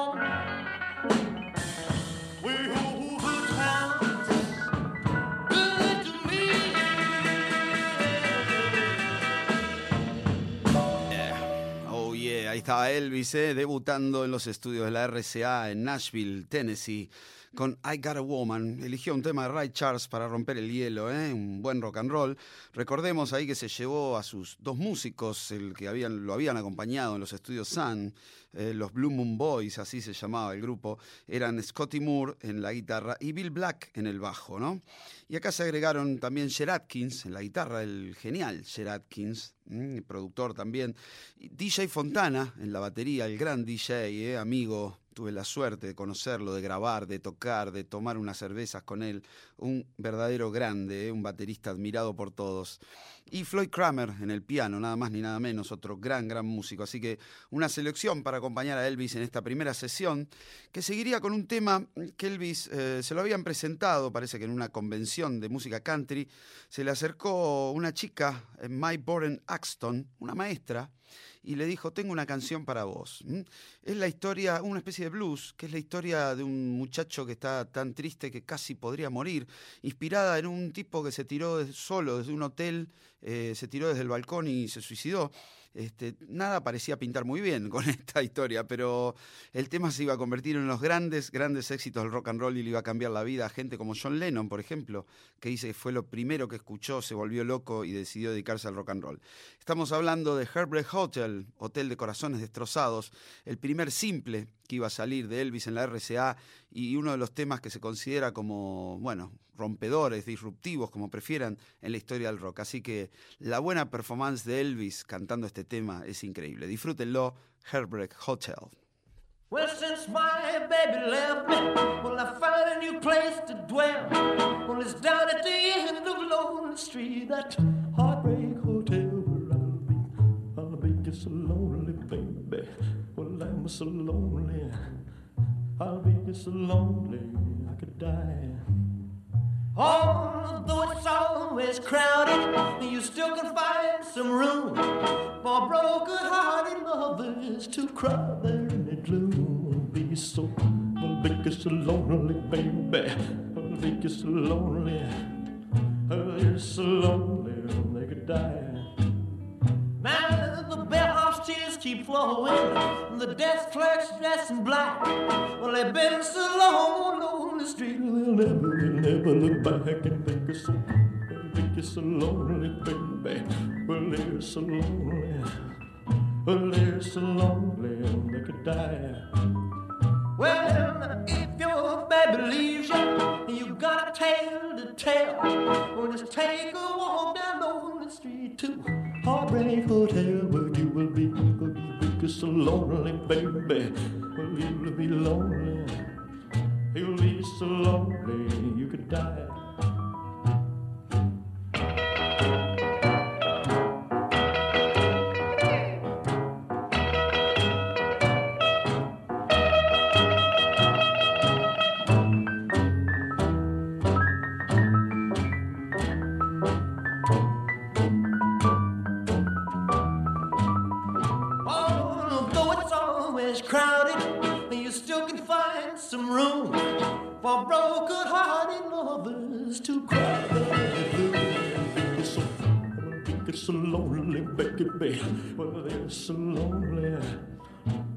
A: Oh ahí estaba Elvis, eh, debutando en los estudios de la RCA en Nashville, Tennessee, con I Got a Woman. Eligió un tema de Ray Charles para romper el hielo, eh, un buen rock and roll. Recordemos ahí que se llevó a sus dos músicos, el que habían, lo habían acompañado en los estudios Sun, eh, los Blue Moon Boys, así se llamaba el grupo, eran Scotty Moore en la guitarra y Bill Black en el bajo, ¿no? Y acá se agregaron también Cher Atkins en la guitarra, el genial Cher Atkins, mm, productor también, DJ Fontana en la batería, el gran DJ, eh, amigo, tuve la suerte de conocerlo, de grabar, de tocar, de tomar unas cervezas con él, un verdadero grande, eh, un baterista admirado por todos. Y Floyd Kramer en el piano, nada más ni nada menos, otro gran, gran músico. Así que una selección para acompañar a Elvis en esta primera sesión, que seguiría con un tema que Elvis eh, se lo habían presentado, parece que en una convención de música country, se le acercó una chica, eh, May Boren Axton, una maestra, y le dijo, tengo una canción para vos. Es la historia, una especie de blues, que es la historia de un muchacho que está tan triste que casi podría morir, inspirada en un tipo que se tiró solo desde un hotel, eh, se tiró desde el balcón y se suicidó. Este, nada parecía pintar muy bien con esta historia, pero el tema se iba a convertir en los grandes, grandes éxitos del rock and roll y le iba a cambiar la vida a gente como John Lennon, por ejemplo, que dice que fue lo primero que escuchó, se volvió loco y decidió dedicarse al rock and roll. Estamos hablando de Heartbreak Hotel, Hotel de Corazones Destrozados, el primer simple iba a salir de Elvis en la RCA y uno de los temas que se considera como, bueno, rompedores, disruptivos, como prefieran, en la historia del rock. Así que la buena performance de Elvis cantando este tema es increíble. Disfrútenlo, Heartbreak Hotel.
M: So lonely. I'll be so lonely, I could die. Although it's always crowded, you still can find some room for broken-hearted lovers to cry there in the gloom. Be so, I'll you so lonely, baby. I'll you so lonely. Oh, you're so lonely, they could die. Now the bellhop's tears keep flowing, the desk clerk's dressed in black. Well, they've been so long on the street, they'll never, they'll never look back and think it's so, think it's so lonely, baby. Well, they're so lonely, well, they're so lonely, they could die. Well, if your baby leaves you, you got a tale to tell, well, just take a walk down on the street to Heartbreak Hotel, where you will be, will you be so lonely, baby. Well, you'll be lonely, you'll be so lonely, you could die. To cry. It's so, it's so lonely, baby. Well, they're so lonely.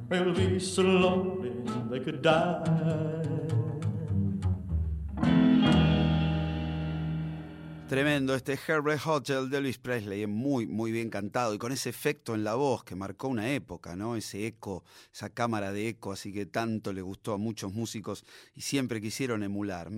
M: They'll be so lonely they could die.
A: Tremendo, este Herbert Hotel de Elvis Presley, es muy, muy bien cantado y con ese efecto en la voz que marcó una época, ¿no? Ese eco, esa cámara de eco, así que tanto le gustó a muchos músicos y siempre quisieron emular.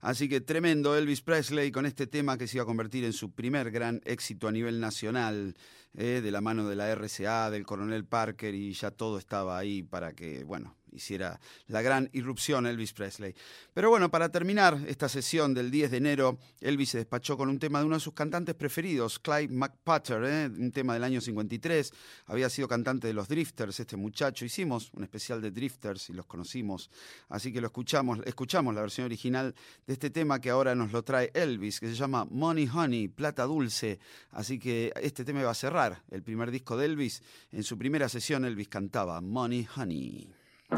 A: Así que tremendo Elvis Presley con este tema que se iba a convertir en su primer gran éxito a nivel nacional, ¿eh? de la mano de la RCA, del coronel Parker y ya todo estaba ahí para que, bueno, hiciera la gran irrupción Elvis Presley. Pero bueno, para terminar esta sesión del 10 de enero, Elvis se despachó con un tema de uno de sus cantantes preferidos, Clyde McPatter, ¿eh? un tema del año 53. Había sido cantante de los Drifters, este muchacho. Hicimos un especial de Drifters y los conocimos, así que lo escuchamos, escuchamos la versión original de este tema que ahora nos lo trae Elvis, que se llama Money Honey, Plata Dulce. Así que este tema va a cerrar el primer disco de Elvis. En su primera sesión Elvis cantaba Money Honey.
M: You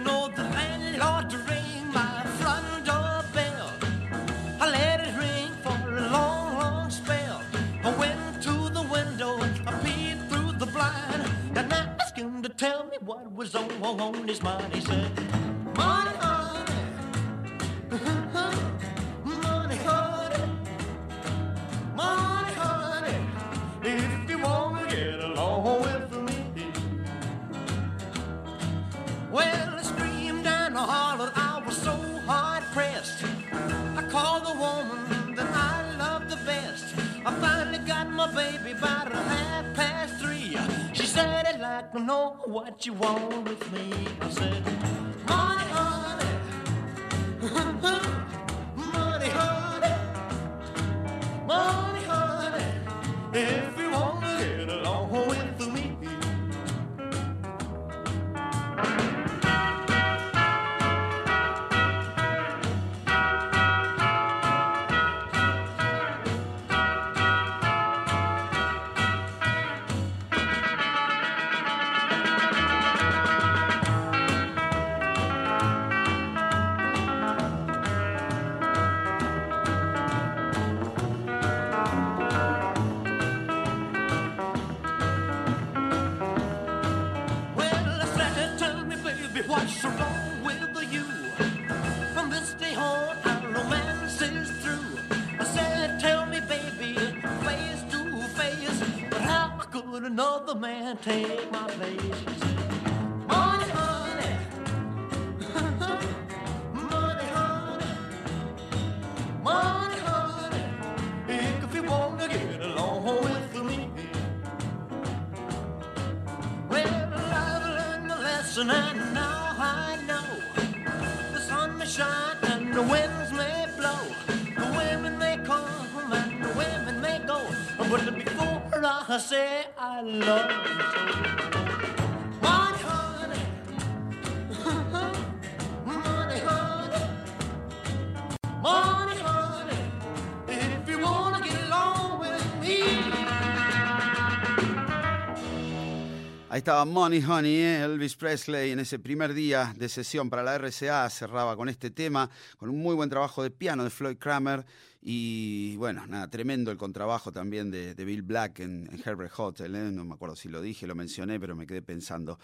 M: know the landlord ring my front door bell. I let it ring for a long, long spell. I went to the window, I peeped through the blind, and I asked him to tell me what was on, on his mind. He said, Money, If you wanna get along with me. Well, I screamed and I hollered, I was so hard pressed. I called the woman that I love the best. I finally got my baby a half past three. She said, I'd like to know what you want with me. I said, Money, honey. Money Honey,
A: ¿eh? Elvis Presley, en ese primer día de sesión para la RCA, cerraba con este tema, con un muy buen trabajo de piano de Floyd Kramer. Y bueno, nada, tremendo el contrabajo también de, de Bill Black en, Herbert Hotel. ¿eh? No me acuerdo si lo dije, lo mencioné, pero me quedé pensando.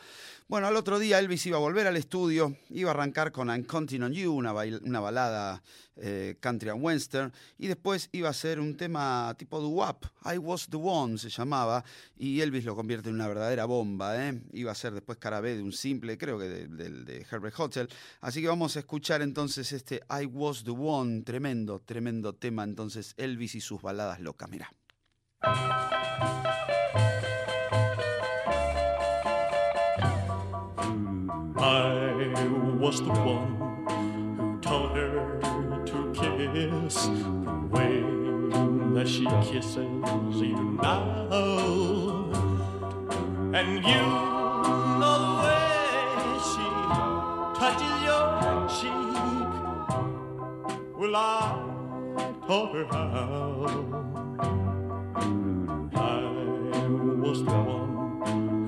A: Bueno, al otro día Elvis iba a volver al estudio, iba a arrancar con I'm Counting on You, una, balada eh, country and western, y después iba a hacer un tema tipo doo-wop, I Was the One se llamaba, y Elvis lo convierte en una verdadera bomba. ¿eh? Iba a ser después cara B de un simple, creo que de- del de Herbert Hotel. Así que vamos a escuchar entonces este I Was the One, tremendo, tremendo tema. Entonces Elvis y sus baladas locas, mira.
M: I was the one who taught her to kiss the way that she kisses you now. And you know the way she touches your cheek. Well, I taught her how. I was the one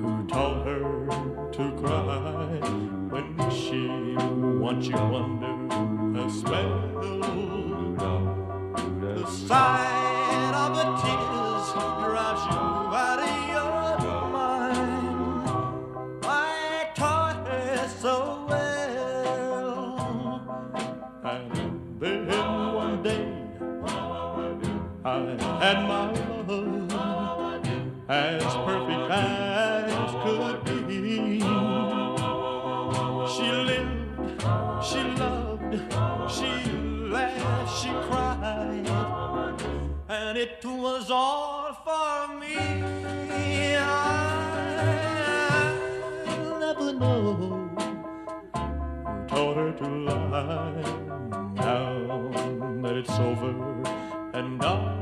M: who taught her to cry when she wants you under her spell. The sight Had my love as perfect as could be. She lived, she loved, she laughed, she cried, and it was all for me. I'll never know who taught her to lie. Now that it's over and done,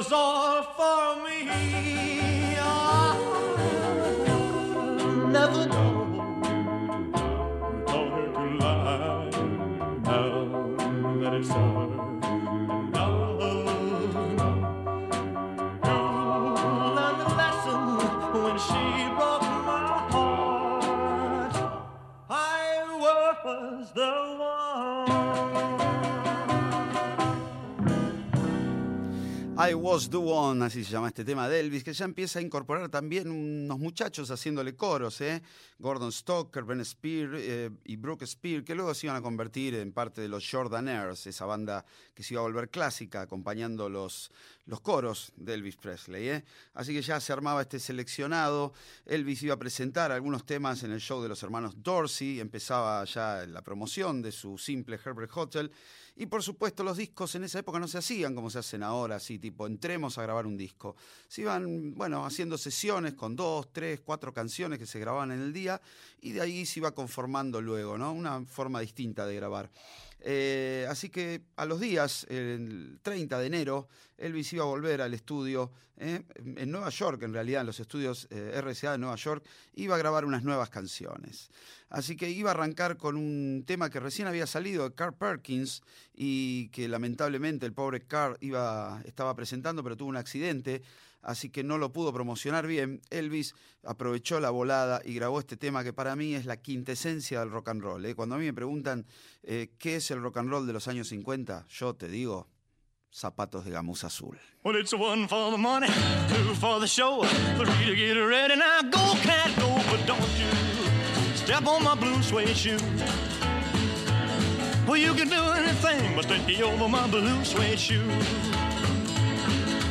M: it was
A: así se llama este tema de Elvis, que ya empieza a incorporar también unos muchachos haciéndole coros, ¿eh? Gordon Stoker, Ben Spear eh, y Brooke Spear, que luego se iban a convertir en parte de los Jordanaires, esa banda que se iba a volver clásica, acompañando los, los coros de Elvis Presley. ¿eh? Así que ya se armaba este seleccionado. Elvis iba a presentar algunos temas en el show de los hermanos Dorsey, empezaba ya la promoción de su simple Herbert Hotel. Y por supuesto los discos en esa época no se hacían como se hacen ahora, así tipo entremos a grabar un disco. Se iban, bueno, haciendo sesiones con dos, tres, cuatro canciones que se grababan en el día y de ahí se iba conformando luego, ¿no? Una forma distinta de grabar. Eh, así que a los días, el 30 de enero, Elvis iba a volver al estudio eh, en Nueva York, en realidad, en los estudios eh, RCA de Nueva York, iba a grabar unas nuevas canciones. Así que iba a arrancar con un tema que recién había salido de Carl Perkins y que lamentablemente el pobre Carl iba, estaba presentando, pero tuvo un accidente así que no lo pudo promocionar bien. Elvis aprovechó la volada y grabó este tema que para mí es la quintesencia del rock and roll. ¿eh? Cuando a mí me preguntan eh, qué es el rock and roll de los años 50, yo te digo, zapatos de gamuza azul.
M: Well, it's one for the money, two for the show, three to get ready. Now go, cat, go, but don't you step on my blue suede shoe. Well, you can do anything but stay over my blue suede shoe.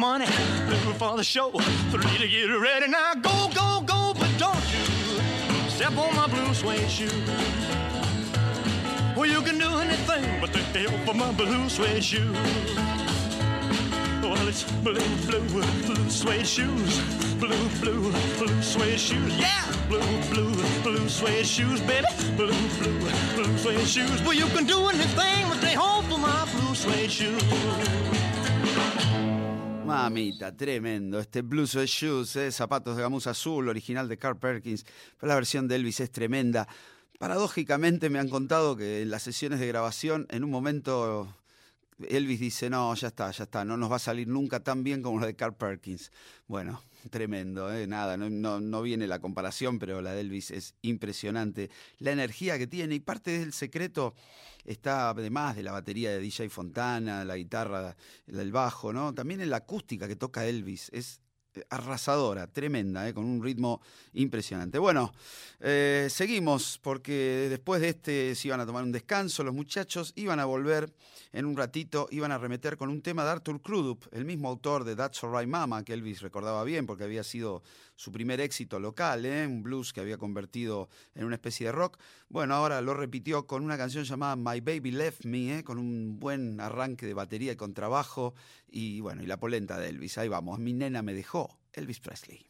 M: Money, two for the show, three to get ready. Now go, go, go, but don't you step on my blue suede shoe. Well, you can do anything but take help for my blue suede shoe. Well, it's blue, blue, blue suede shoes. Blue, blue, blue suede shoes. Yeah! Blue, blue, blue suede shoes, baby. Blue, blue, blue suede shoes. Well, you can do anything but stay home for my blue suede shoes.
A: Mamita, tremendo. Este Blue Suede Shoes, eh, zapatos de gamuza azul, original de Carl Perkins. Pero la versión de Elvis es tremenda. Paradójicamente me han contado que en las sesiones de grabación, en un momento Elvis dice, no, ya está, ya está, no nos va a salir nunca tan bien como la de Carl Perkins. Bueno, tremendo, ¿eh? nada, no viene la comparación, pero la de Elvis es impresionante. La energía que tiene y parte del secreto está además de la batería de DJ Fontana, la guitarra, el bajo, ¿no? También en la acústica que toca Elvis, es eh, arrasadora, tremenda, ¿eh? con un ritmo impresionante. Bueno, eh, seguimos porque después de este se iban a tomar un descanso, los muchachos iban a volver en un ratito, iban a remeter con un tema de Arthur Crudup, el mismo autor de That's Alright Mama, que Elvis recordaba bien porque había sido su primer éxito local, ¿eh? un blues que había convertido en una especie de rock. Bueno, ahora lo repitió con una canción llamada My Baby Left Me, ¿eh? con un buen arranque de batería y contrabajo y bueno, y la polenta de Elvis. Ahí vamos, mi nena me dejó, Elvis Presley.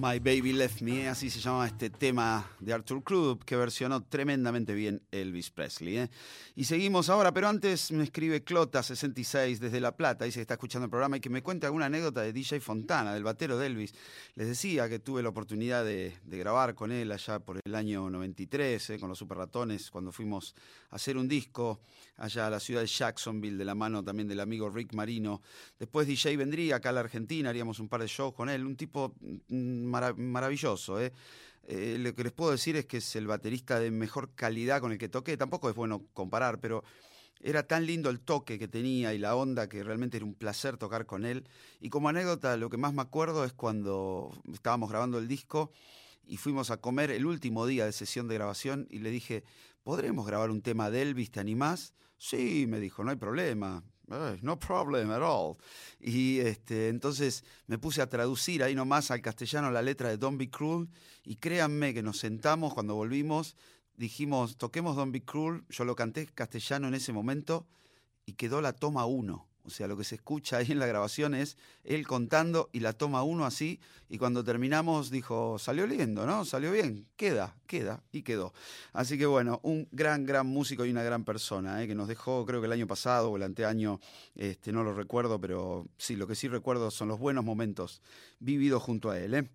M: My Baby Left Me,
A: así se llama este tema de Arthur Krupp que versionó tremendamente bien Elvis Presley. ¿eh? Y seguimos ahora, pero antes me escribe Clota66 desde La Plata, dice que está escuchando el programa y que me cuente alguna anécdota de DJ Fontana, del batero de Elvis. Les decía que tuve la oportunidad de, de grabar con él allá por el año 93, ¿eh? con los Super Ratones, cuando fuimos a hacer un disco allá a la ciudad de Jacksonville, de la mano también del amigo Rick Marino. Después DJ vendría acá a la Argentina, haríamos un par de shows con él, un tipo mm, mara- maravilloso. ¿eh? Eh, lo que les puedo decir es que es el baterista de mejor calidad con el que toqué. Tampoco es bueno comparar, pero era tan lindo el toque que tenía y la onda que realmente era un placer tocar con él. Y como anécdota, lo que más me acuerdo es cuando estábamos grabando el disco y fuimos a comer el último día de sesión de grabación y le dije, ¿podremos grabar un tema de Elvis? ¿Te animás? Sí, me dijo, no hay problema. "Eh, No problem at all. Y este, entonces me puse a traducir ahí nomás al castellano la letra de Don't Be Cruel y créanme que nos sentamos cuando volvimos, dijimos, toquemos Don't Be Cruel, yo lo canté castellano en ese momento y quedó la toma uno. O sea, lo que se escucha ahí en la grabación es él contando y la toma uno así. Y cuando terminamos dijo, salió lindo, ¿no? Salió bien, queda, queda y quedó. Así que bueno, un gran, gran músico y una gran persona, ¿eh? que nos dejó creo que el año pasado o el anteaño, este, no lo recuerdo, pero sí, lo que sí recuerdo son los buenos momentos vividos junto a él. ¿eh?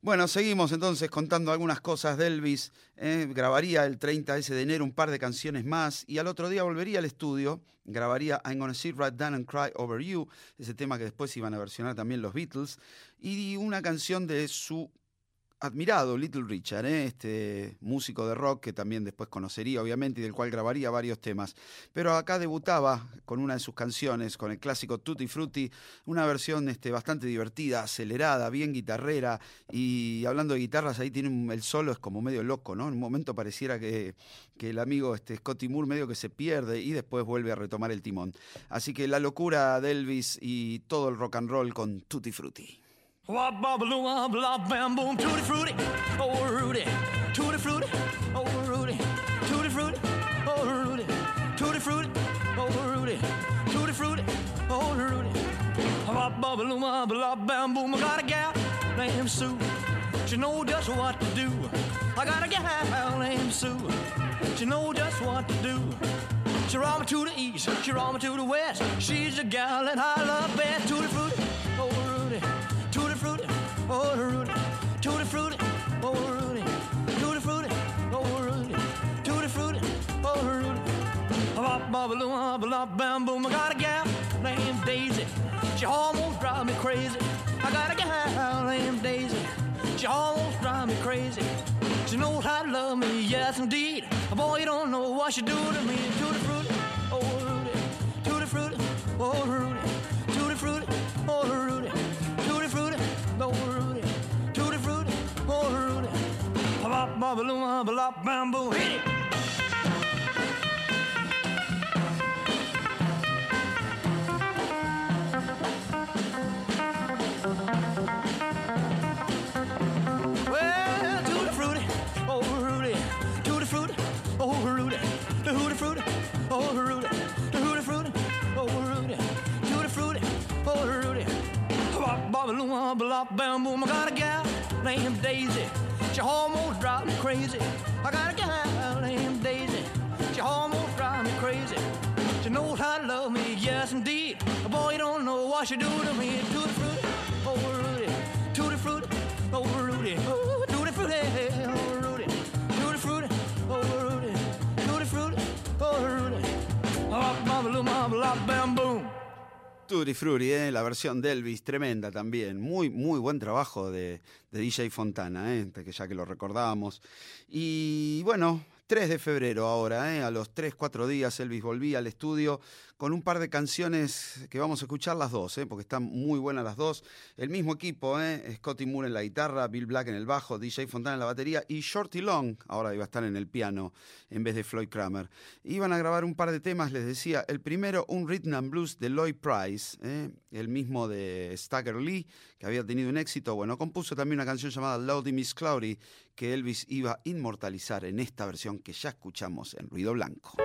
A: Bueno, seguimos entonces contando algunas cosas de Elvis. ¿eh? Grabaría el 30 ese de enero un par de canciones más y al otro día volvería al estudio. Grabaría I'm Gonna Sit Right Down and Cry Over You, ese tema que después iban a versionar también los Beatles, y una canción de su admirado Little Richard, ¿eh? este músico de rock que también después conocería obviamente y del cual grabaría varios temas. Pero acá debutaba con una de sus canciones, con el clásico Tutti Frutti, una versión este, bastante divertida, acelerada, bien guitarrera y hablando de guitarras ahí tiene un- el solo es como medio loco, ¿no? En un momento pareciera que, que el amigo este, Scotty Moore medio que se pierde y después vuelve a retomar el timón. Así que la locura de Elvis y todo el rock and roll con Tutti Frutti.
M: Wop bubbaloo wop lop bam boom. Tutti frutti oh Rudy tutti frutti oh Rudy tutti frutti oh Rudy tutti frutti oh Rudy tutti frutti oh Rudy Wop bubbaloo wop lop bam boom. I got a gal named Sue. She know just what to do. I got a gal named Sue. She know just what to do. She roll me to the east, she roll me to the west. She's the gal that I love best. Tutti frutti, Bop, bop, baloo, bop, bop, bam, boom. I got a gal named Daisy. She almost drive me crazy. I got a gal named Daisy. She almost drive me crazy. She knows how to love me, yes indeed. Boy, you don't know what she do to me. Tutti frutti, oh Rudy. Tutti frutti, oh Rudy. Tutti frutti, oh Rudy. Tutti frutti, oh Rudy. Tutti frutti, oh Rudy. Bop, bop, baloo, bop, bop, bam, boom. Hit it. Bop, bam. I got a gal named Daisy. She almost drives me crazy. I got a gal named Daisy. She almost drives me crazy. She knows how to love me, yes indeed. Boy, you don't know what she do to me. Tutti frutti, oh Rudy, tutti frutti, oh Rudy, oh tutti frutti, oh Rudy, tutti frutti, oh Rudy, tutti frutti, oh Rudy. Bop, baloo, bop, bop, bam.
A: Tutti Frutti, ¿eh? la versión de Elvis, tremenda también. Muy, muy buen trabajo de, de DJ Fontana, ¿eh? que ya que lo recordábamos. Y bueno, 3 de febrero ahora, ¿eh? a los 3, 4 días Elvis volvía al estudio con un par de canciones que vamos a escuchar las dos, ¿eh? porque están muy buenas las dos. El mismo equipo, ¿eh? Scotty Moore en la guitarra, Bill Black en el bajo, DJ Fontana en la batería y Shorty Long, ahora iba a estar en el piano en vez de Floyd Kramer. Iban a grabar un par de temas, les decía, el primero un rhythm and blues de Lloyd Price, ¿eh? el mismo de Stagger Lee, que había tenido un éxito. Bueno, compuso también una canción llamada Loudy Miss Cloudy, que Elvis iba a inmortalizar en esta versión que ya escuchamos en Ruido Blanco.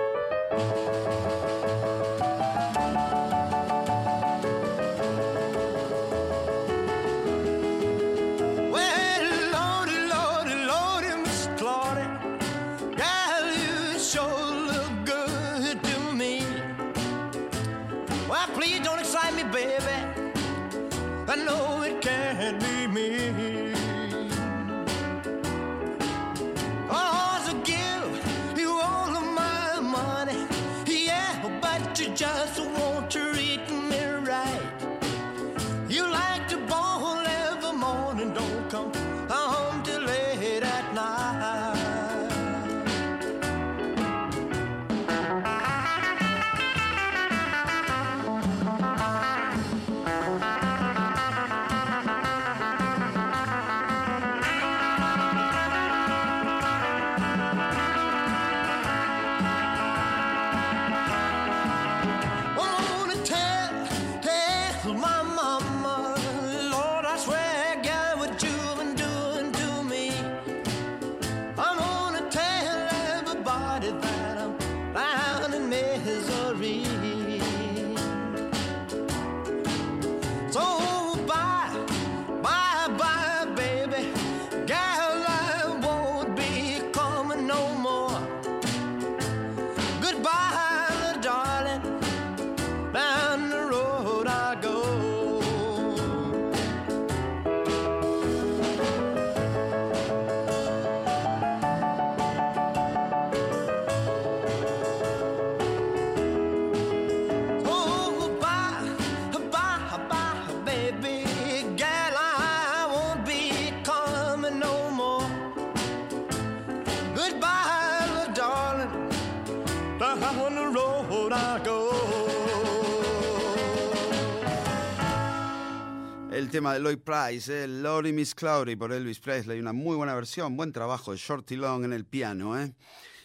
A: Tema de Lloyd Price, eh, Lordy Miss Cloudy por Elvis Presley, una muy buena versión, buen trabajo de Shorty Long en el piano. ¿eh?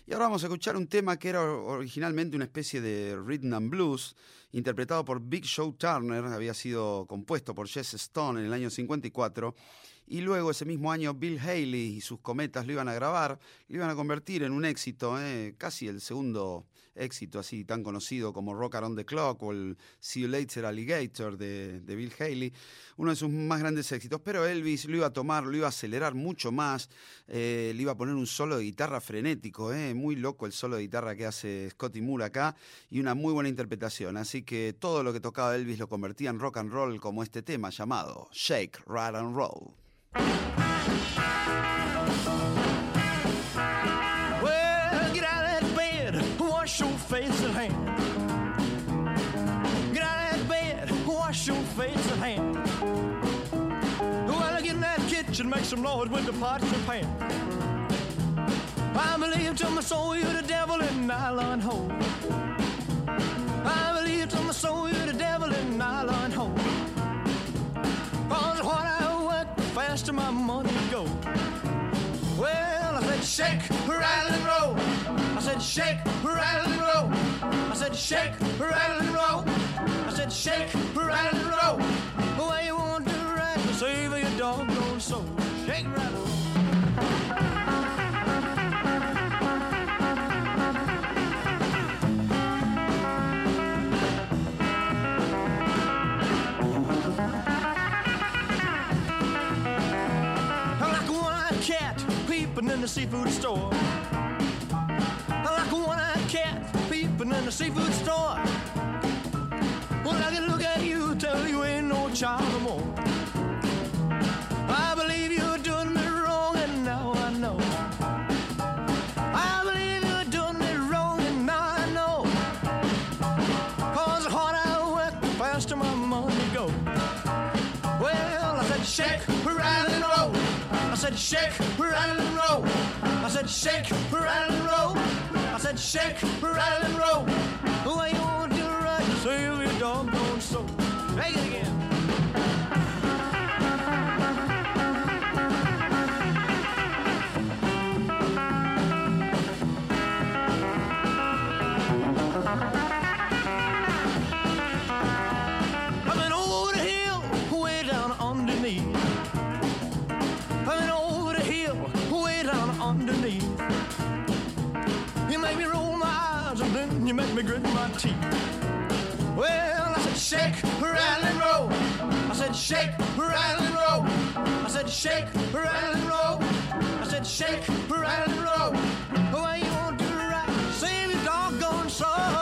A: Y ahora vamos a escuchar un tema que era originalmente una especie de rhythm and blues, interpretado por Big Show Turner, había sido compuesto por Jess Stone en el año 54. Y luego ese mismo año Bill Haley y sus cometas lo iban a grabar, lo iban a convertir en un éxito, ¿eh? casi el segundo éxito así tan conocido como Rock Around the Clock o el See You Later Alligator de, Bill Haley, uno de sus más grandes éxitos. Pero Elvis lo iba a tomar, lo iba a acelerar mucho más, eh, le iba a poner un solo de guitarra frenético, ¿eh? muy loco el solo de guitarra que hace Scotty Moore acá y una muy buena interpretación. Así que todo lo que tocaba Elvis lo convertía en rock and roll como este tema llamado Shake, Ride and Roll.
M: Well, get out of bed, wash your face and hand. Get out of bed, wash your face and get in that kitchen, make some noise with the pots and pans. I believe to my soul you're the devil in nylon hole. I believe to my soul you're the devil in nylon hole. Cause what I faster my money go. Well, I said shake, rattle and roll. I said shake, rattle and roll. I said shake, rattle and roll. I said shake, rattle and roll. The you want peeping in the seafood store. Like a one-eyed cat peeping in the seafood store. Well, I can look at you, tell you ain't no child no more. Said shake, rattle and roll. I said shake, rattle and roll. I said shake, rattle and roll. Way you want to ride, save your doggone soul. Make it again. Shake, rattle and roll. I said shake, rattle and roll. I shake, rattle and roll. I said shake, rattle and roll. You to ride, save your doggone soul.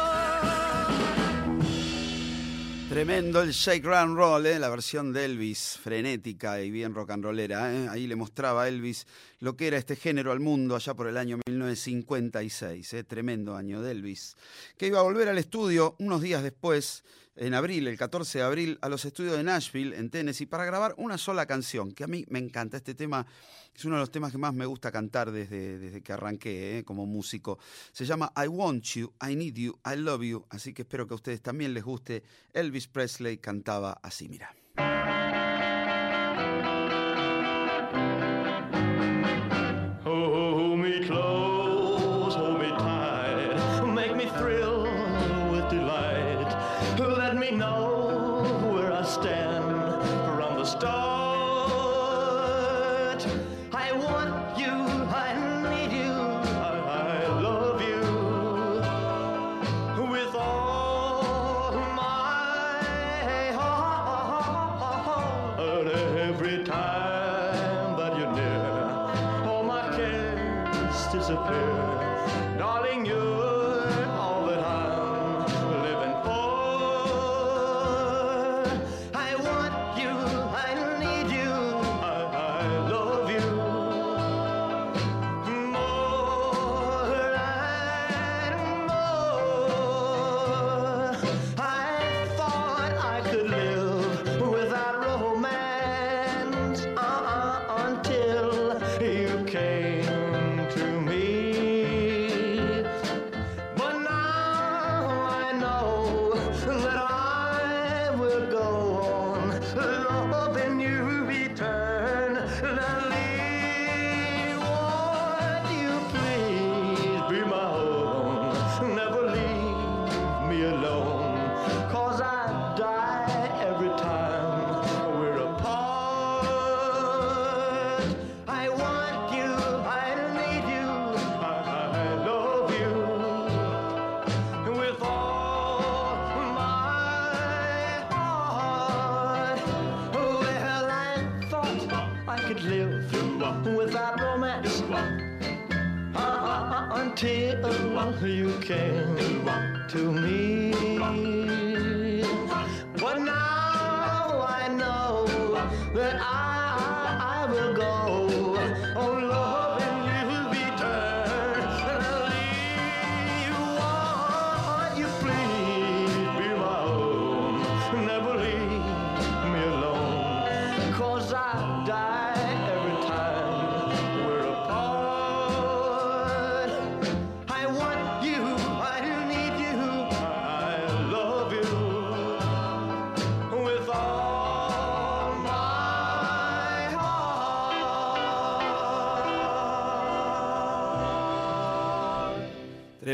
M: Tremendo el Shake Run Roll, ¿eh? la versión de Elvis, frenética y bien rock and rollera. ¿eh? Ahí le mostraba a Elvis lo que era este género al mundo allá por el año 1956. ¿eh? Tremendo año de Elvis. Que iba a volver al estudio unos días después, en abril, el 14 de abril, a los estudios de Nashville, en Tennessee, para grabar una sola canción, que a mí me encanta. Este tema es uno de los temas que más me gusta cantar desde, desde que arranqué ¿eh? como músico. Se llama I Want You, I Need You, I Love You. Así que espero que a ustedes también les guste. Elvis Presley cantaba así, mira.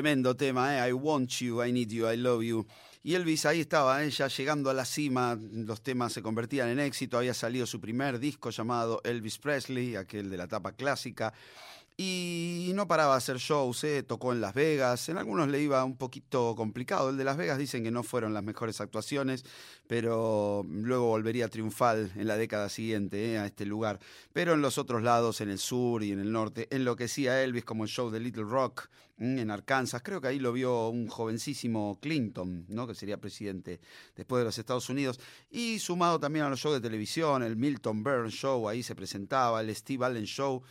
M: Tremendo tema, ¿eh? I want you, I need you, I love you. Y Elvis ahí estaba, ¿eh? ya llegando a la cima, los temas se convertían en éxito, había salido su primer disco llamado Elvis Presley, aquel de la tapa clásica, no paraba de hacer shows, ¿eh? tocó en Las Vegas, en algunos le iba un poquito complicado, el de Las Vegas dicen que no fueron las mejores actuaciones, pero luego volvería triunfal en la década siguiente ¿eh? a este lugar, pero en los otros lados, en el sur y en el norte, enloquecía a Elvis como el show de Little Rock mm, en Arkansas, creo que ahí lo vio un jovencísimo Clinton, ¿no? que sería presidente después de los Estados Unidos, y sumado también a los shows de televisión, el Milton Burns Show, ahí se presentaba, el Steve Allen Show,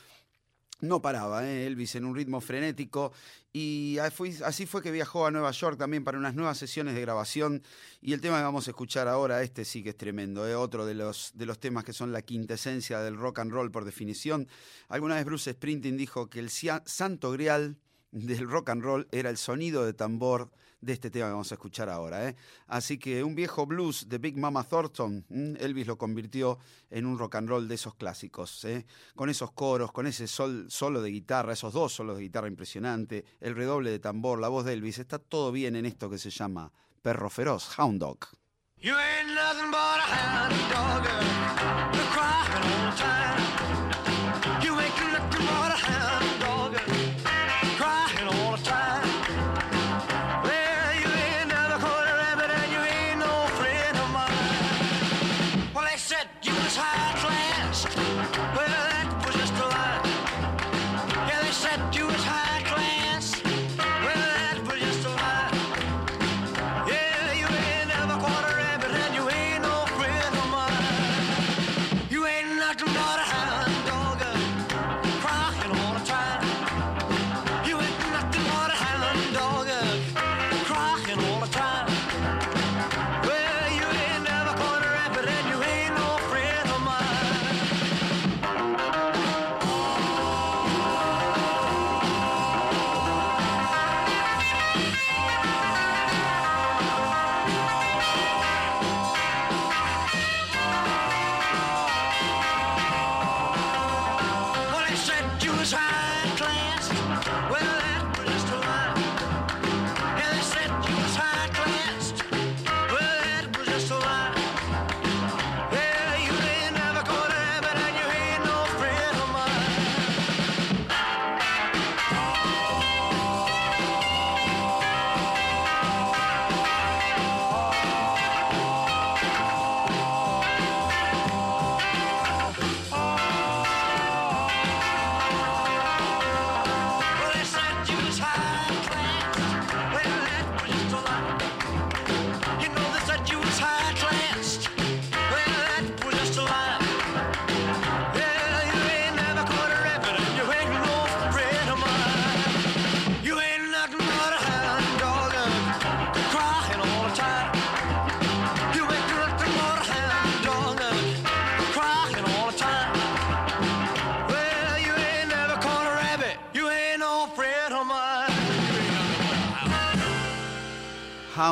M: no paraba, ¿eh? Elvis en un ritmo frenético y así fue que viajó a Nueva York también para unas nuevas sesiones de grabación y el tema que vamos a escuchar ahora, este sí que es tremendo, ¿eh? otro de los, de los temas que son la quintesencia del rock and roll por definición. Alguna vez Bruce Springsteen dijo que el santo grial del rock and roll era el sonido de tambor de este tema que vamos a escuchar ahora. ¿eh? Así que un viejo blues de Big Mama Thornton. Elvis lo convirtió en un rock and roll de esos clásicos, ¿eh? con esos coros, con ese sol, solo de guitarra, esos dos solos de guitarra impresionante, el redoble de tambor, la voz de Elvis, está todo bien en esto que se llama Perro Feroz, Hound Dog.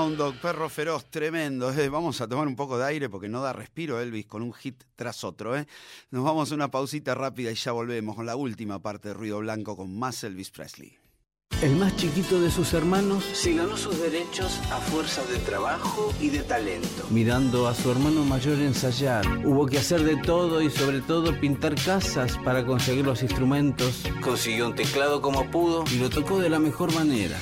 P: Hound Dog,
A: perro feroz, tremendo. eh. Vamos a tomar un poco de aire porque no da respiro Elvis con un hit tras otro. eh. Nos vamos a una pausita rápida y ya volvemos con la última parte de Ruido Blanco con más Elvis Presley.
G: El más chiquito de sus hermanos se ganó sus derechos a fuerza de trabajo y de talento. Mirando a su hermano mayor ensayar, hubo que hacer de todo y sobre todo pintar casas para conseguir los instrumentos. Consiguió un teclado como pudo y lo tocó de la mejor manera.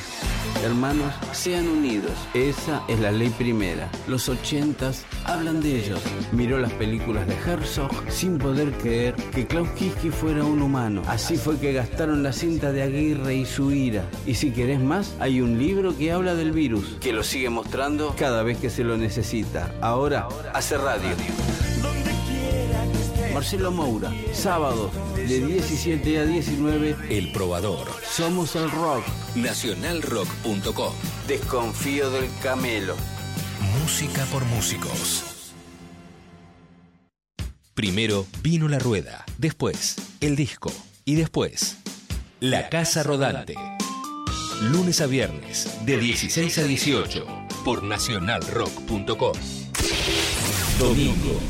G: Hermanos, sean unidos. Esa es la ley primera. Los ochentas hablan de ellos. Miró las películas de Herzog sin poder creer que Klaus Kinski fuera un humano. Así fue que gastaron la cinta de Aguirre y su ira. Y si querés más, hay un libro que habla del virus, que lo sigue mostrando cada vez que se lo necesita. Ahora, hace radio. Marcelo Moura, sábado de 17 a 19,
B: El Probador.
G: somos el rock.
B: Nacionalrock.com.
G: Desconfío del camelo.
B: Música por músicos. Primero vino la rueda, después el disco y después la casa rodante. Lunes a viernes de 16 a 18 por nacionalrock.com. Domingo,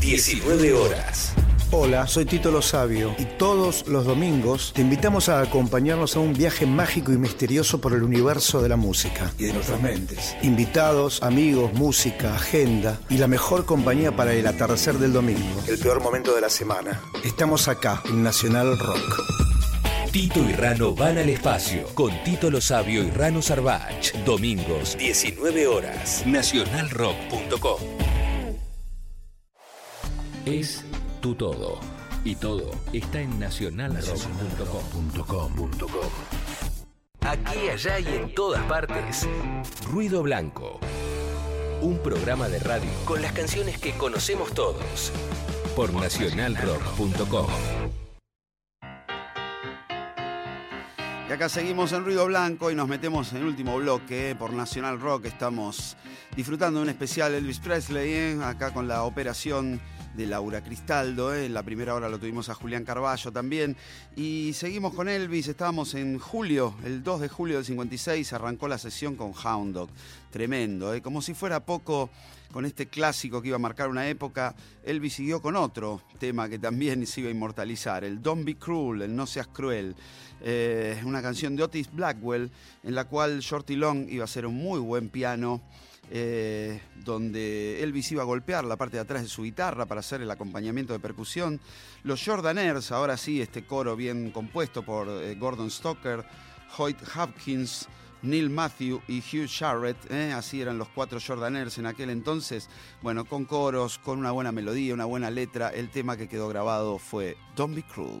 B: 19 horas.
Q: Hola, soy Tito Lo Sabio y todos los domingos te invitamos a acompañarnos a un viaje mágico y misterioso por el universo de la música y de nuestras mentes. Invitados, amigos, música, agenda y la mejor compañía para el atardecer del domingo, el peor momento de la semana. Estamos acá en Nacional Rock.
B: Tito y Rano van al espacio con Tito Lo Sabio y Rano Sarvach. Domingos, 19 horas. Nacionalrock.com. Es tu todo. Y todo está en nacionalrock.com. Aquí, allá y en todas partes. Ruido Blanco. Un programa de radio con las canciones que conocemos todos. Por nacionalrock.com.
A: Y acá seguimos en Ruido Blanco y nos metemos en el último bloque por Nacional Rock. Estamos disfrutando de un especial Elvis Presley, eh, acá con la operación de Laura Cristaldo. eh. En la primera hora lo tuvimos a Julián Carballo también. Y seguimos con Elvis. Estábamos en julio, el 2 de julio del 56, arrancó la sesión con Hound Dog. Tremendo, eh. como si fuera poco con este clásico que iba a marcar una época, Elvis siguió con otro tema que también se iba a inmortalizar, el Don't Be Cruel, el No Seas Cruel. Eh, una canción de Otis Blackwell en la cual Shorty Long iba a ser un muy buen piano. Eh, donde Elvis iba a golpear la parte de atrás de su guitarra para hacer el acompañamiento de percusión. Los Jordaners, ahora sí, este coro bien compuesto por eh, Gordon Stoker, Hoyt Hopkins, Neil Matthew y Hugh Jarrett, ¿eh? así eran los cuatro Jordaners en aquel entonces. Bueno, con coros, con una buena melodía, una buena letra, el tema que quedó grabado fue Don't Be Cruel.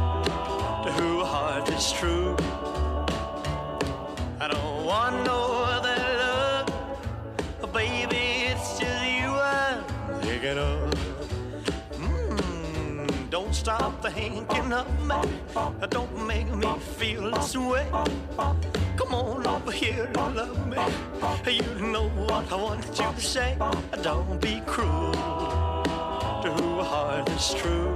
M: to who heart is true. I don't want no other love, baby. It's just you I'm thinking of. Mm, don't stop thinking of me. Don't make me feel this way. Come on over here and love me. You know what I want you to say. Don't be cruel to who heart is true.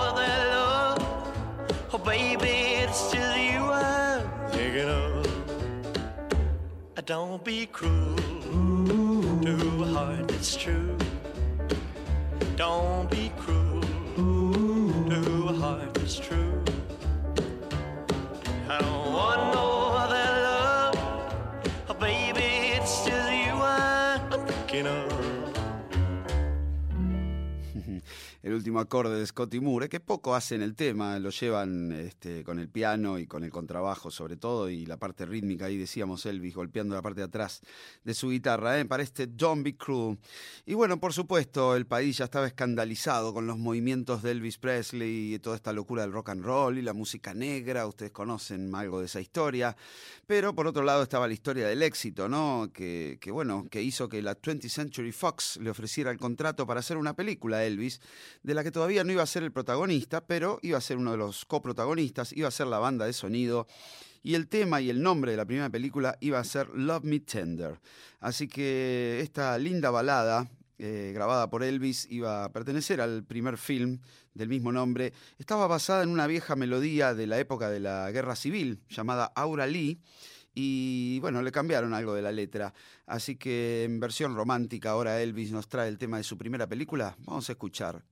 M: Don't be cruel to a heart that's true. Don't be cruel to a heart that's true. I don't want no other love, oh, baby.
R: It's just you I'm thinking of.
A: El último acorde de Scotty Moore, que poco hacen el tema, lo llevan este, con el piano y con el contrabajo sobre todo, y la parte rítmica, ahí decíamos Elvis golpeando la parte de atrás de su guitarra, ¿eh? para este Don't Be Cruel. Y bueno, por supuesto, el país ya estaba escandalizado con los movimientos de Elvis Presley y toda esta locura del rock and roll y la música negra, ustedes conocen algo de esa historia, pero por otro lado estaba la historia del éxito, ¿no? Que, que bueno, que hizo que la 20th Century Fox le ofreciera el contrato para hacer una película a Elvis, de la que todavía no iba a ser el protagonista, pero iba a ser uno de los coprotagonistas, iba a ser la banda de sonido. Y el tema y el nombre de la primera película iba a ser Love Me Tender. Así que esta linda balada, eh, grabada por Elvis, iba a pertenecer al primer film del mismo nombre. Estaba basada en una vieja melodía de la época de la Guerra Civil, llamada Aura Lee. Y bueno, le cambiaron algo de la letra. Así que en versión romántica ahora Elvis nos trae el tema de su primera película. Vamos a escuchar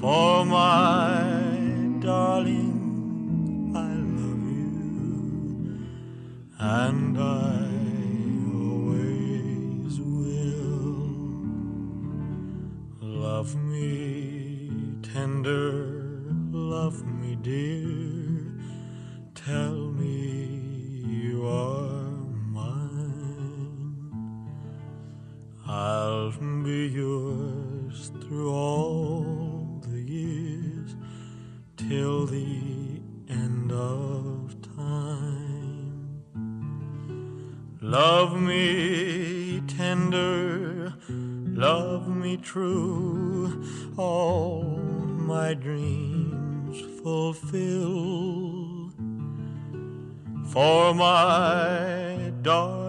R: For my darling, I love you, and I always will. Love me tender, love me dear, tell I'll be yours through all the years till the end of time. Love me tender, love me true, all my dreams fulfill. For my darling,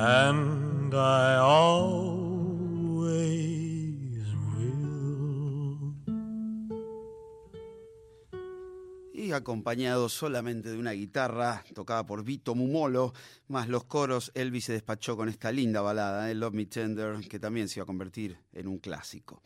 R: and I always
A: Y acompañado solamente de una guitarra tocada por Vito Mumolo, más los coros, Elvis se despachó con esta linda balada, ¿eh? Love Me Tender, que también se iba a convertir en un clásico.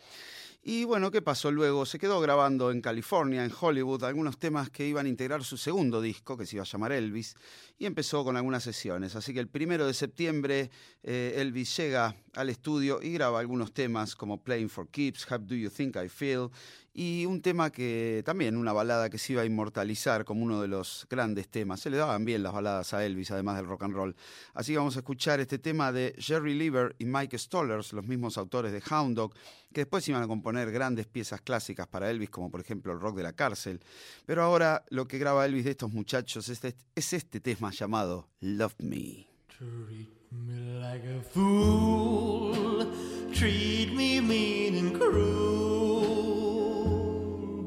A: Y bueno, ¿qué pasó luego? Se quedó grabando en California, en Hollywood, algunos temas que iban a integrar su segundo disco, que se iba a llamar Elvis, y empezó con algunas sesiones. Así que el primero de septiembre eh, Elvis llega al estudio y graba algunos temas como Playing for Keeps, How Do You Think I Feel, y un tema que también, una balada que se iba a inmortalizar como uno de los grandes temas. Se le daban bien las baladas a Elvis, además del rock and roll. Así que vamos a escuchar este tema de Jerry Lever y Mike Stollers, los mismos autores de Hound Dog, que después iban a componer grandes piezas clásicas para Elvis, como por ejemplo el rock de la cárcel. Pero ahora lo que graba Elvis de estos muchachos es este, es este tema llamado Love Me.
R: Treat me like a fool, treat me mean and cruel,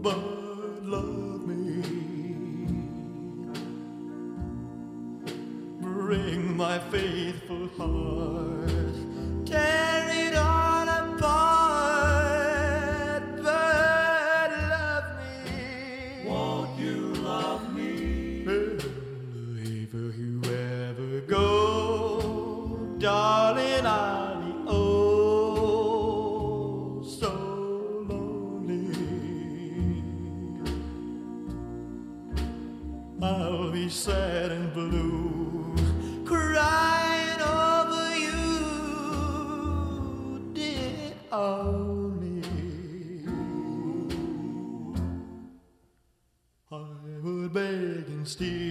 R: but love me. Bring my faithful heart, tear
M: sad and blue, crying over you, dear only. I would beg and steal,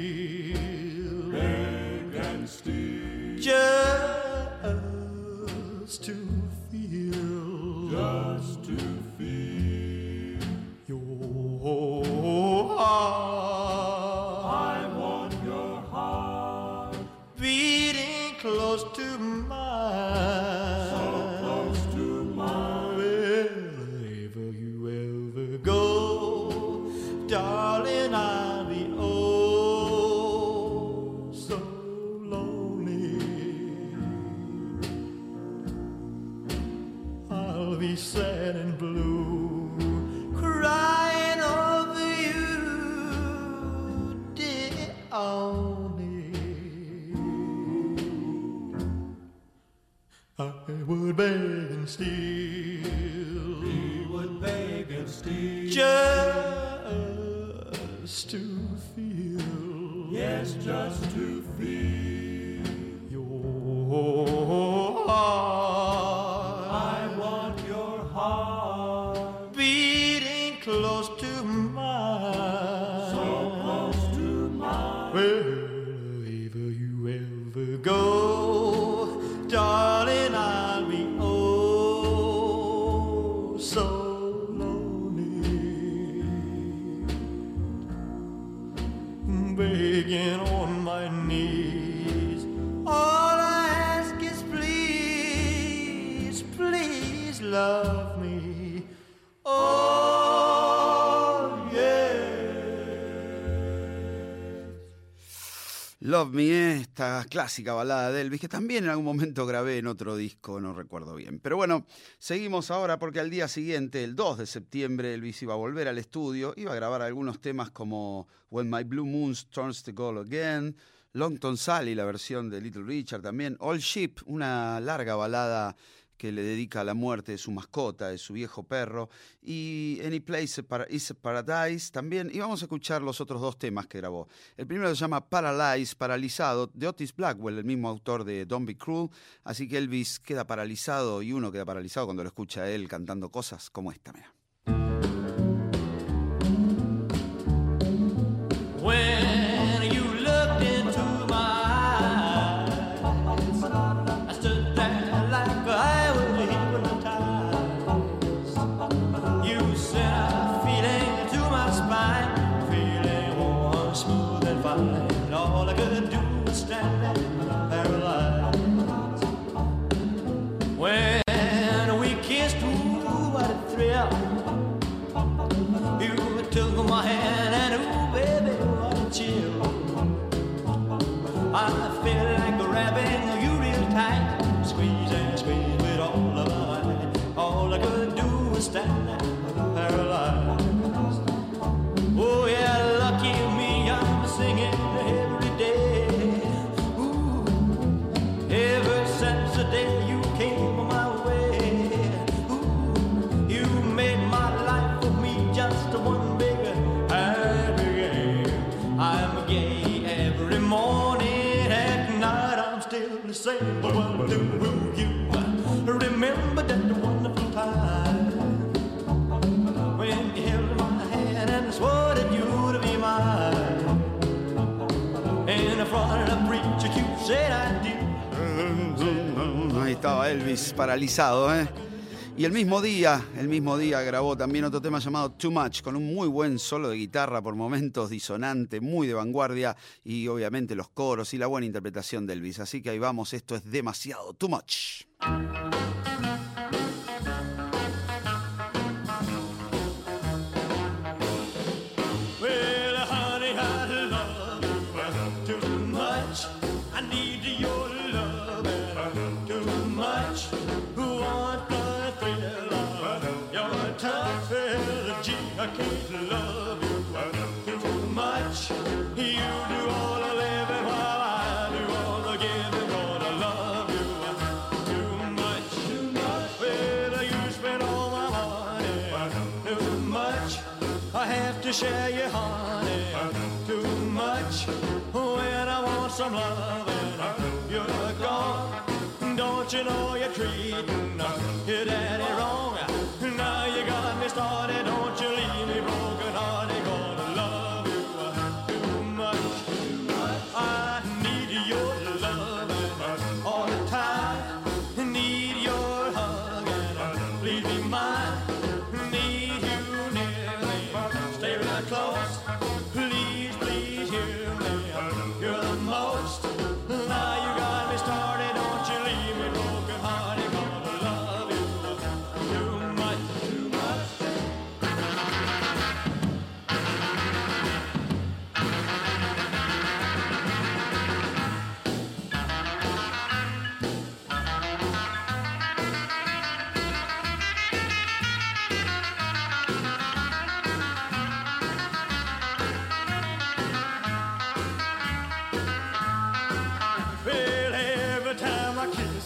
M: would beg and steal. He would beg and steal. Just Me,
A: esta clásica balada de Elvis, que también en algún momento grabé en otro disco, no recuerdo bien. Pero bueno, seguimos ahora porque al día siguiente, el 2 de septiembre, Elvis iba a volver al estudio, iba a grabar algunos temas como When My Blue Moon Turns to Gold Again, Longton Sally, la versión de Little Richard también, All Sheep, una larga balada que le dedica a la muerte de su mascota, de su viejo perro, y Any Place is Paradise también. Y vamos a escuchar los otros dos temas que grabó. El primero se llama Paralyze, Paralizado, de Otis Blackwell, el mismo autor de Don't Be Cruel. Así que Elvis queda paralizado y uno queda paralizado cuando lo escucha a él cantando cosas como esta, mira. Estaba Elvis paralizado, ¿eh? Y el mismo día, el mismo día grabó también otro tema llamado Too Much, con un muy buen solo de guitarra por momentos disonante, muy de vanguardia, y obviamente los coros y la buena interpretación de Elvis. Así que ahí vamos, esto es demasiado, Too Much.
M: some love and I hope you're gone. Don't you know you treat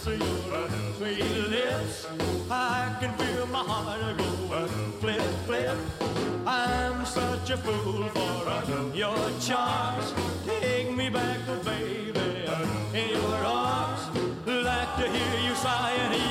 M: your sweet lips, I can feel my heart go flip, flip. I'm such a fool for your charms. Take me back, oh, baby, in your arms. Like to hear you sighing, even though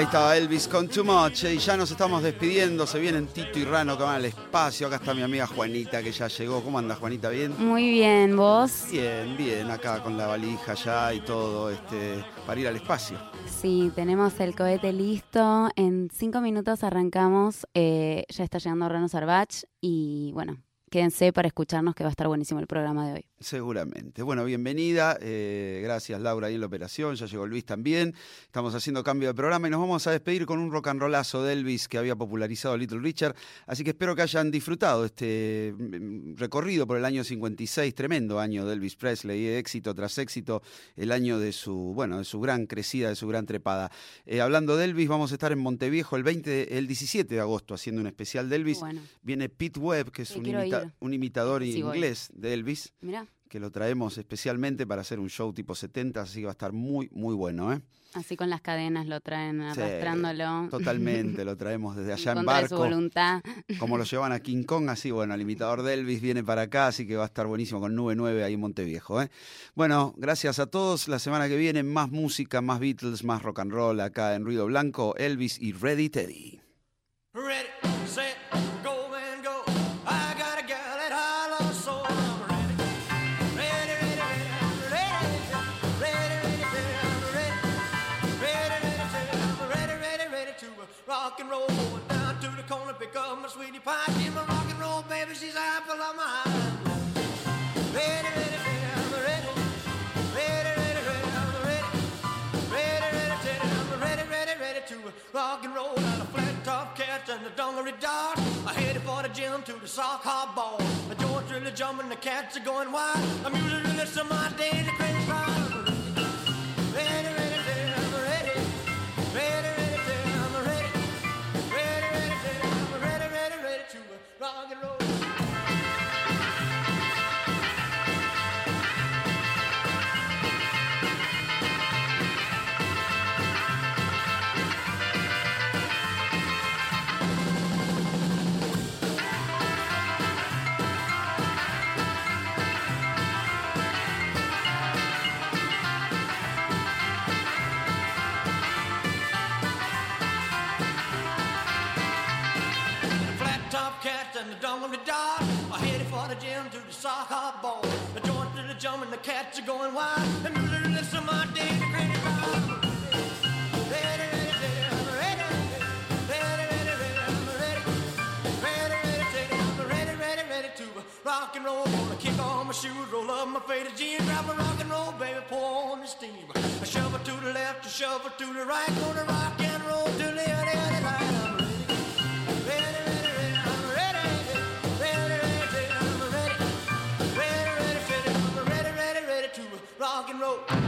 A: Ahí estaba Elvis con Too Much y ya nos estamos despidiendo. Se vienen Tito y Rano que van al espacio. Acá está mi amiga Juanita que ya llegó. ¿Cómo anda Juanita? ¿Bien?
S: Muy bien, vos.
A: Bien, bien. Acá con la valija ya y todo este, para ir al espacio.
S: Sí, tenemos el cohete listo. En cinco minutos arrancamos. Eh, ya está llegando Rano Sarbach y bueno, quédense para escucharnos que va a estar buenísimo el programa de hoy.
A: Seguramente. Bueno, bienvenida. eh, gracias Laura ahí en la operación. Ya llegó Luis también. Estamos haciendo cambio de programa y nos vamos a despedir con un rock and rollazo de Elvis que había popularizado Little Richard. Así que espero que hayan disfrutado este mm, recorrido por el año 56, tremendo año de Elvis Presley, eh, éxito tras éxito, el año de su, bueno, de su gran crecida, de su gran trepada. Eh, hablando de Elvis, vamos a estar en Monteviejo el 20, el 17 de agosto haciendo un especial de Elvis.
S: Bueno.
A: Viene Pete Webb, que es un, imita-
S: ir.
A: un imitador
S: Sí, voy.
A: inglés de Elvis
S: Mira,
A: que lo traemos especialmente para hacer un show tipo 70, así que va a estar muy, muy bueno, ¿eh?
S: así con las cadenas lo traen
A: Sí,
S: arrastrándolo.
A: Totalmente, lo traemos desde allá
S: en
A: en
S: de su
A: barco.
S: voluntad.
A: Como lo llevan a King Kong, así, bueno, el imitador de Elvis viene para acá, así que va a estar buenísimo con Nube 9 ahí en Monteviejo, ¿eh? Bueno, gracias a todos. La semana que viene, más música, más Beatles, más rock and roll acá en Ruido Blanco, Elvis y Ready Teddy.
M: Ready, She's my rock and roll baby, she's the of I'm ready. Ready, ready, ready, I'm ready. Ready, ready, ready, I'm ready, ready, ready to rock and roll out of flat top cats and the dungaree dart. I headed for the gym to the sock hop ball. The joints really jumping, the cats are going wild. The music really some my days a crazy crowd. Ready, ready, cats are going wild. And listen, my day, the crazy crowd. Rock and roll, I kick on my shoes, roll up my faded jeans, grab my rock and roll, baby, pour on the steam. I shove it to the left, I shove it to the right, gonna rock and roll till the end of the night. Rock and roll.